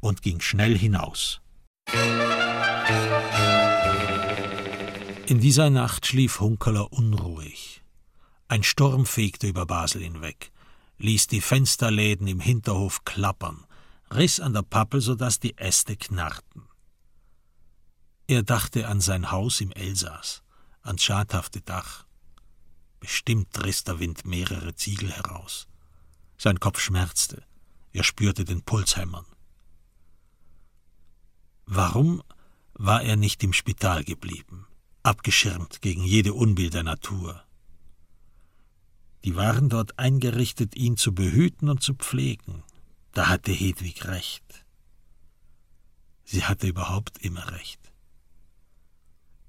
Speaker 3: und ging schnell hinaus. In dieser Nacht schlief Hunkeler unruhig. Ein Sturm fegte über Basel hinweg, ließ die Fensterläden im Hinterhof klappern, riss an der Pappel, so dass die Äste knarrten. Er dachte an sein Haus im Elsass, ans schadhafte Dach. Bestimmt riss der Wind mehrere Ziegel heraus. Sein Kopf schmerzte, er spürte den Puls hämmern. Warum war er nicht im Spital geblieben, abgeschirmt gegen jede Unbill der Natur? Die waren dort eingerichtet, ihn zu behüten und zu pflegen. Da hatte Hedwig recht. Sie hatte überhaupt immer recht.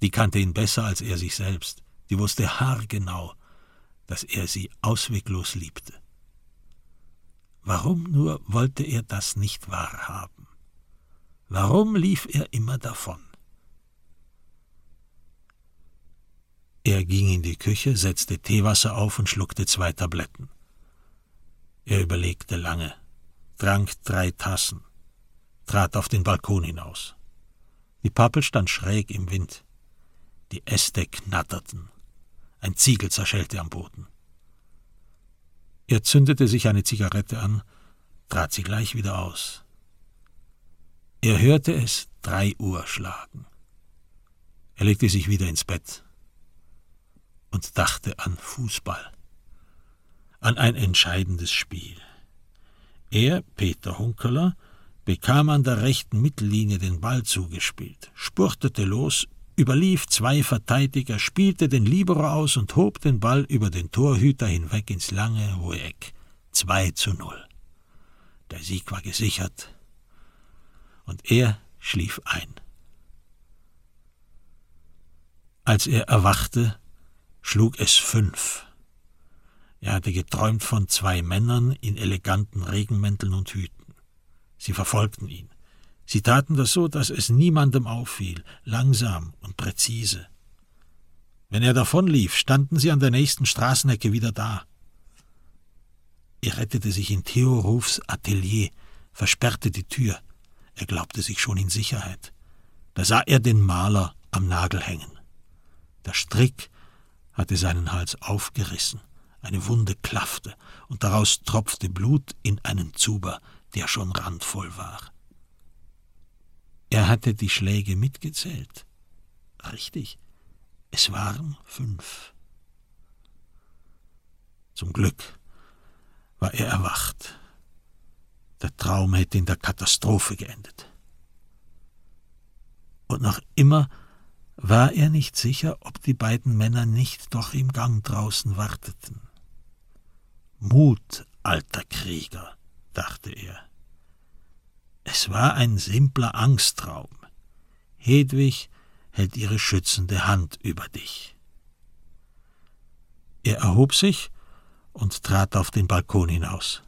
Speaker 3: Die kannte ihn besser als er sich selbst. Die wusste haargenau, dass er sie ausweglos liebte. Warum nur wollte er das nicht wahrhaben? Warum lief er immer davon? Er ging in die Küche, setzte Teewasser auf und schluckte zwei Tabletten. Er überlegte lange, trank drei Tassen, trat auf den Balkon hinaus. Die Pappel stand schräg im Wind. Die Äste knatterten. Ein Ziegel zerschellte am Boden. Er zündete sich eine Zigarette an, trat sie gleich wieder aus. Er hörte es drei Uhr schlagen. Er legte sich wieder ins Bett und dachte an Fußball, an ein entscheidendes Spiel. Er, Peter Hunkeler, bekam an der rechten Mittellinie den Ball zugespielt, spurtete los, überlief zwei Verteidiger, spielte den Libero aus und hob den Ball über den Torhüter hinweg ins lange, hohe Eck. 2 zu 0. Der Sieg war gesichert und er schlief ein. Als er erwachte, schlug es fünf. Er hatte geträumt von zwei Männern in eleganten Regenmänteln und Hüten. Sie verfolgten ihn. Sie taten das so, dass es niemandem auffiel, langsam und präzise. Wenn er davonlief, standen sie an der nächsten Straßenecke wieder da. Er rettete sich in Theo Rufs Atelier, versperrte die Tür. Er glaubte sich schon in Sicherheit. Da sah er den Maler am Nagel hängen. Der Strick hatte seinen Hals aufgerissen, eine Wunde klaffte, und daraus tropfte Blut in einen Zuber, der schon randvoll war. Er hatte die Schläge mitgezählt. Richtig, es waren fünf. Zum Glück war er erwacht. Der Traum hätte in der Katastrophe geendet. Und noch immer war er nicht sicher, ob die beiden Männer nicht doch im Gang draußen warteten. Mut, alter Krieger, dachte er. Es war ein simpler Angsttraum. Hedwig hält ihre schützende Hand über dich. Er erhob sich und trat auf den Balkon hinaus.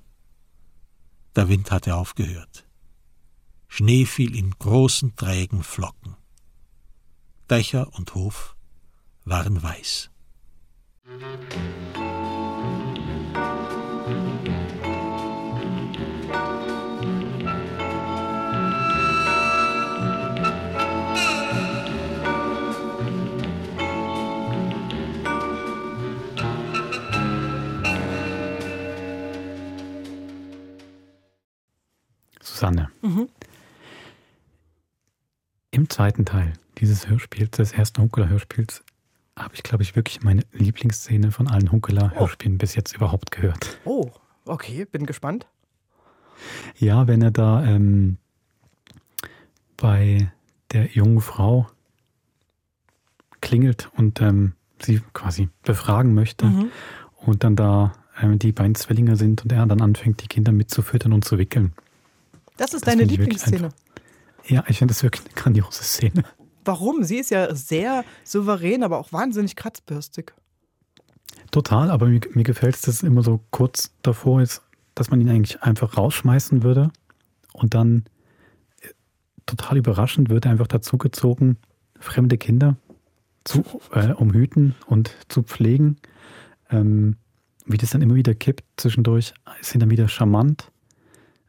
Speaker 3: Der Wind hatte aufgehört. Schnee fiel in großen, trägen Flocken. Dächer und Hof waren weiß.
Speaker 1: Susanne. Mhm. Im zweiten Teil dieses Hörspiels, des ersten Hunkeler-Hörspiels, habe ich, glaube ich, wirklich meine Lieblingsszene von allen Hunkeler-Hörspielen oh. bis jetzt überhaupt gehört.
Speaker 2: Oh, okay, bin gespannt.
Speaker 1: Ja, wenn er da ähm, bei der jungen Frau klingelt und ähm, sie quasi befragen möchte mhm. und dann da ähm, die beiden Zwillinge sind und er dann anfängt, die Kinder mitzufüttern und zu wickeln.
Speaker 2: Das ist das deine Lieblingsszene.
Speaker 1: Ja, ich finde das wirklich eine grandiose Szene.
Speaker 2: Warum? Sie ist ja sehr souverän, aber auch wahnsinnig kratzbürstig.
Speaker 1: Total, aber mir, mir gefällt es, dass es immer so kurz davor ist, dass man ihn eigentlich einfach rausschmeißen würde und dann äh, total überraschend wird er einfach dazugezogen, fremde Kinder zu äh, umhüten und zu pflegen. Ähm, wie das dann immer wieder kippt zwischendurch, ist ihn dann wieder charmant,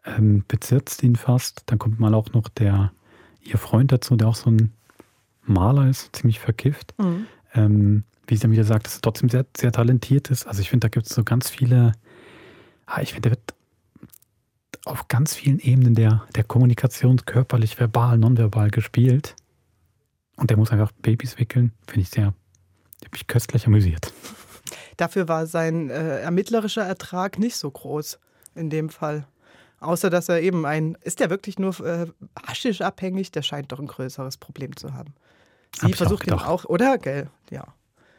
Speaker 1: ähm, bezirzt ihn fast. Dann kommt mal auch noch der ihr Freund dazu, der auch so ein Maler ist, ziemlich verkifft. Mhm. Ähm, wie sie dann wieder sagt, dass er trotzdem sehr, sehr talentiert ist. Also ich finde, da gibt es so ganz viele, ah, ich finde, der wird auf ganz vielen Ebenen der, der Kommunikation körperlich, verbal, nonverbal gespielt. Und der muss einfach Babys wickeln. Finde ich sehr, habe mich köstlich amüsiert.
Speaker 2: Dafür war sein äh, ermittlerischer Ertrag nicht so groß in dem Fall. Außer dass er eben ein, ist der wirklich nur äh, haschisch abhängig? Der scheint doch ein größeres Problem zu haben. Sie Hab versucht ihn auch, oder? Gell? Ja.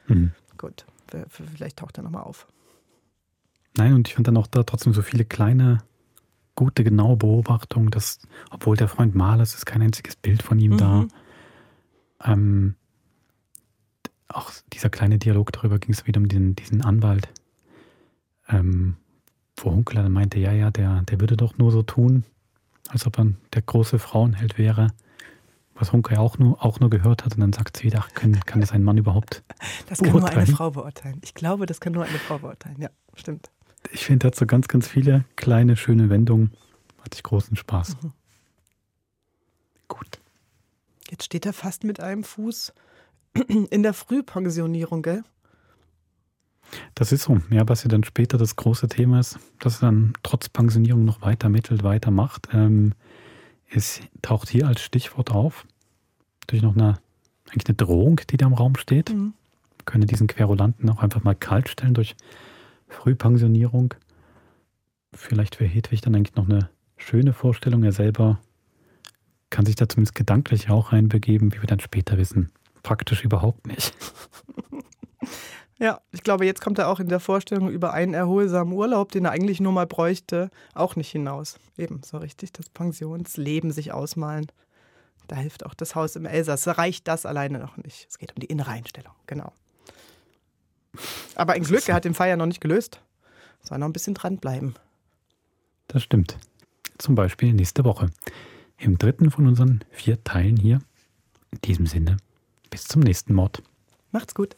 Speaker 2: Mhm. Gut, vielleicht taucht er nochmal auf.
Speaker 1: Nein, und ich fand dann auch da trotzdem so viele kleine, gute, genaue Beobachtungen, dass, obwohl der Freund Maler ist, ist kein einziges Bild von ihm mhm. da. Ähm, auch dieser kleine Dialog darüber ging es wieder um den, diesen Anwalt, ähm, wo Hunkler dann meinte, ja, ja, der, der würde doch nur so tun, als ob er der große Frauenheld wäre was Hunke auch nur, auch nur gehört hat. Und dann sagt sie wieder, ach, kann, kann das ein Mann überhaupt
Speaker 2: Das kann beurteilen? nur eine Frau beurteilen. Ich glaube, das kann nur eine Frau beurteilen. Ja, stimmt.
Speaker 1: Ich finde, hat so ganz, ganz viele kleine, schöne Wendungen. Hatte ich großen Spaß. Mhm.
Speaker 2: Gut. Jetzt steht er fast mit einem Fuß in der Frühpensionierung, gell?
Speaker 1: Das ist so. Ja, was ja dann später das große Thema ist, dass er dann trotz Pensionierung noch weiter mittelt, weitermacht. Ähm, es taucht hier als Stichwort auf. Natürlich noch eine, eigentlich eine Drohung, die da im Raum steht. Mhm. Wir können diesen Querulanten auch einfach mal kalt stellen durch Frühpensionierung. Vielleicht für Hedwig dann eigentlich noch eine schöne Vorstellung. Er selber kann sich da zumindest gedanklich auch reinbegeben, wie wir dann später wissen. Praktisch überhaupt nicht.
Speaker 2: Ja, ich glaube, jetzt kommt er auch in der Vorstellung über einen erholsamen Urlaub, den er eigentlich nur mal bräuchte, auch nicht hinaus. Eben so richtig das Pensionsleben sich ausmalen. Da hilft auch das Haus im Elsass. Reicht das alleine noch nicht. Es geht um die innere Einstellung, genau. Aber ein Glück, er hat den Fall ja noch nicht gelöst. Soll noch ein bisschen dranbleiben.
Speaker 1: Das stimmt. Zum Beispiel nächste Woche. Im dritten von unseren vier Teilen hier. In diesem Sinne, bis zum nächsten Mord.
Speaker 2: Macht's gut.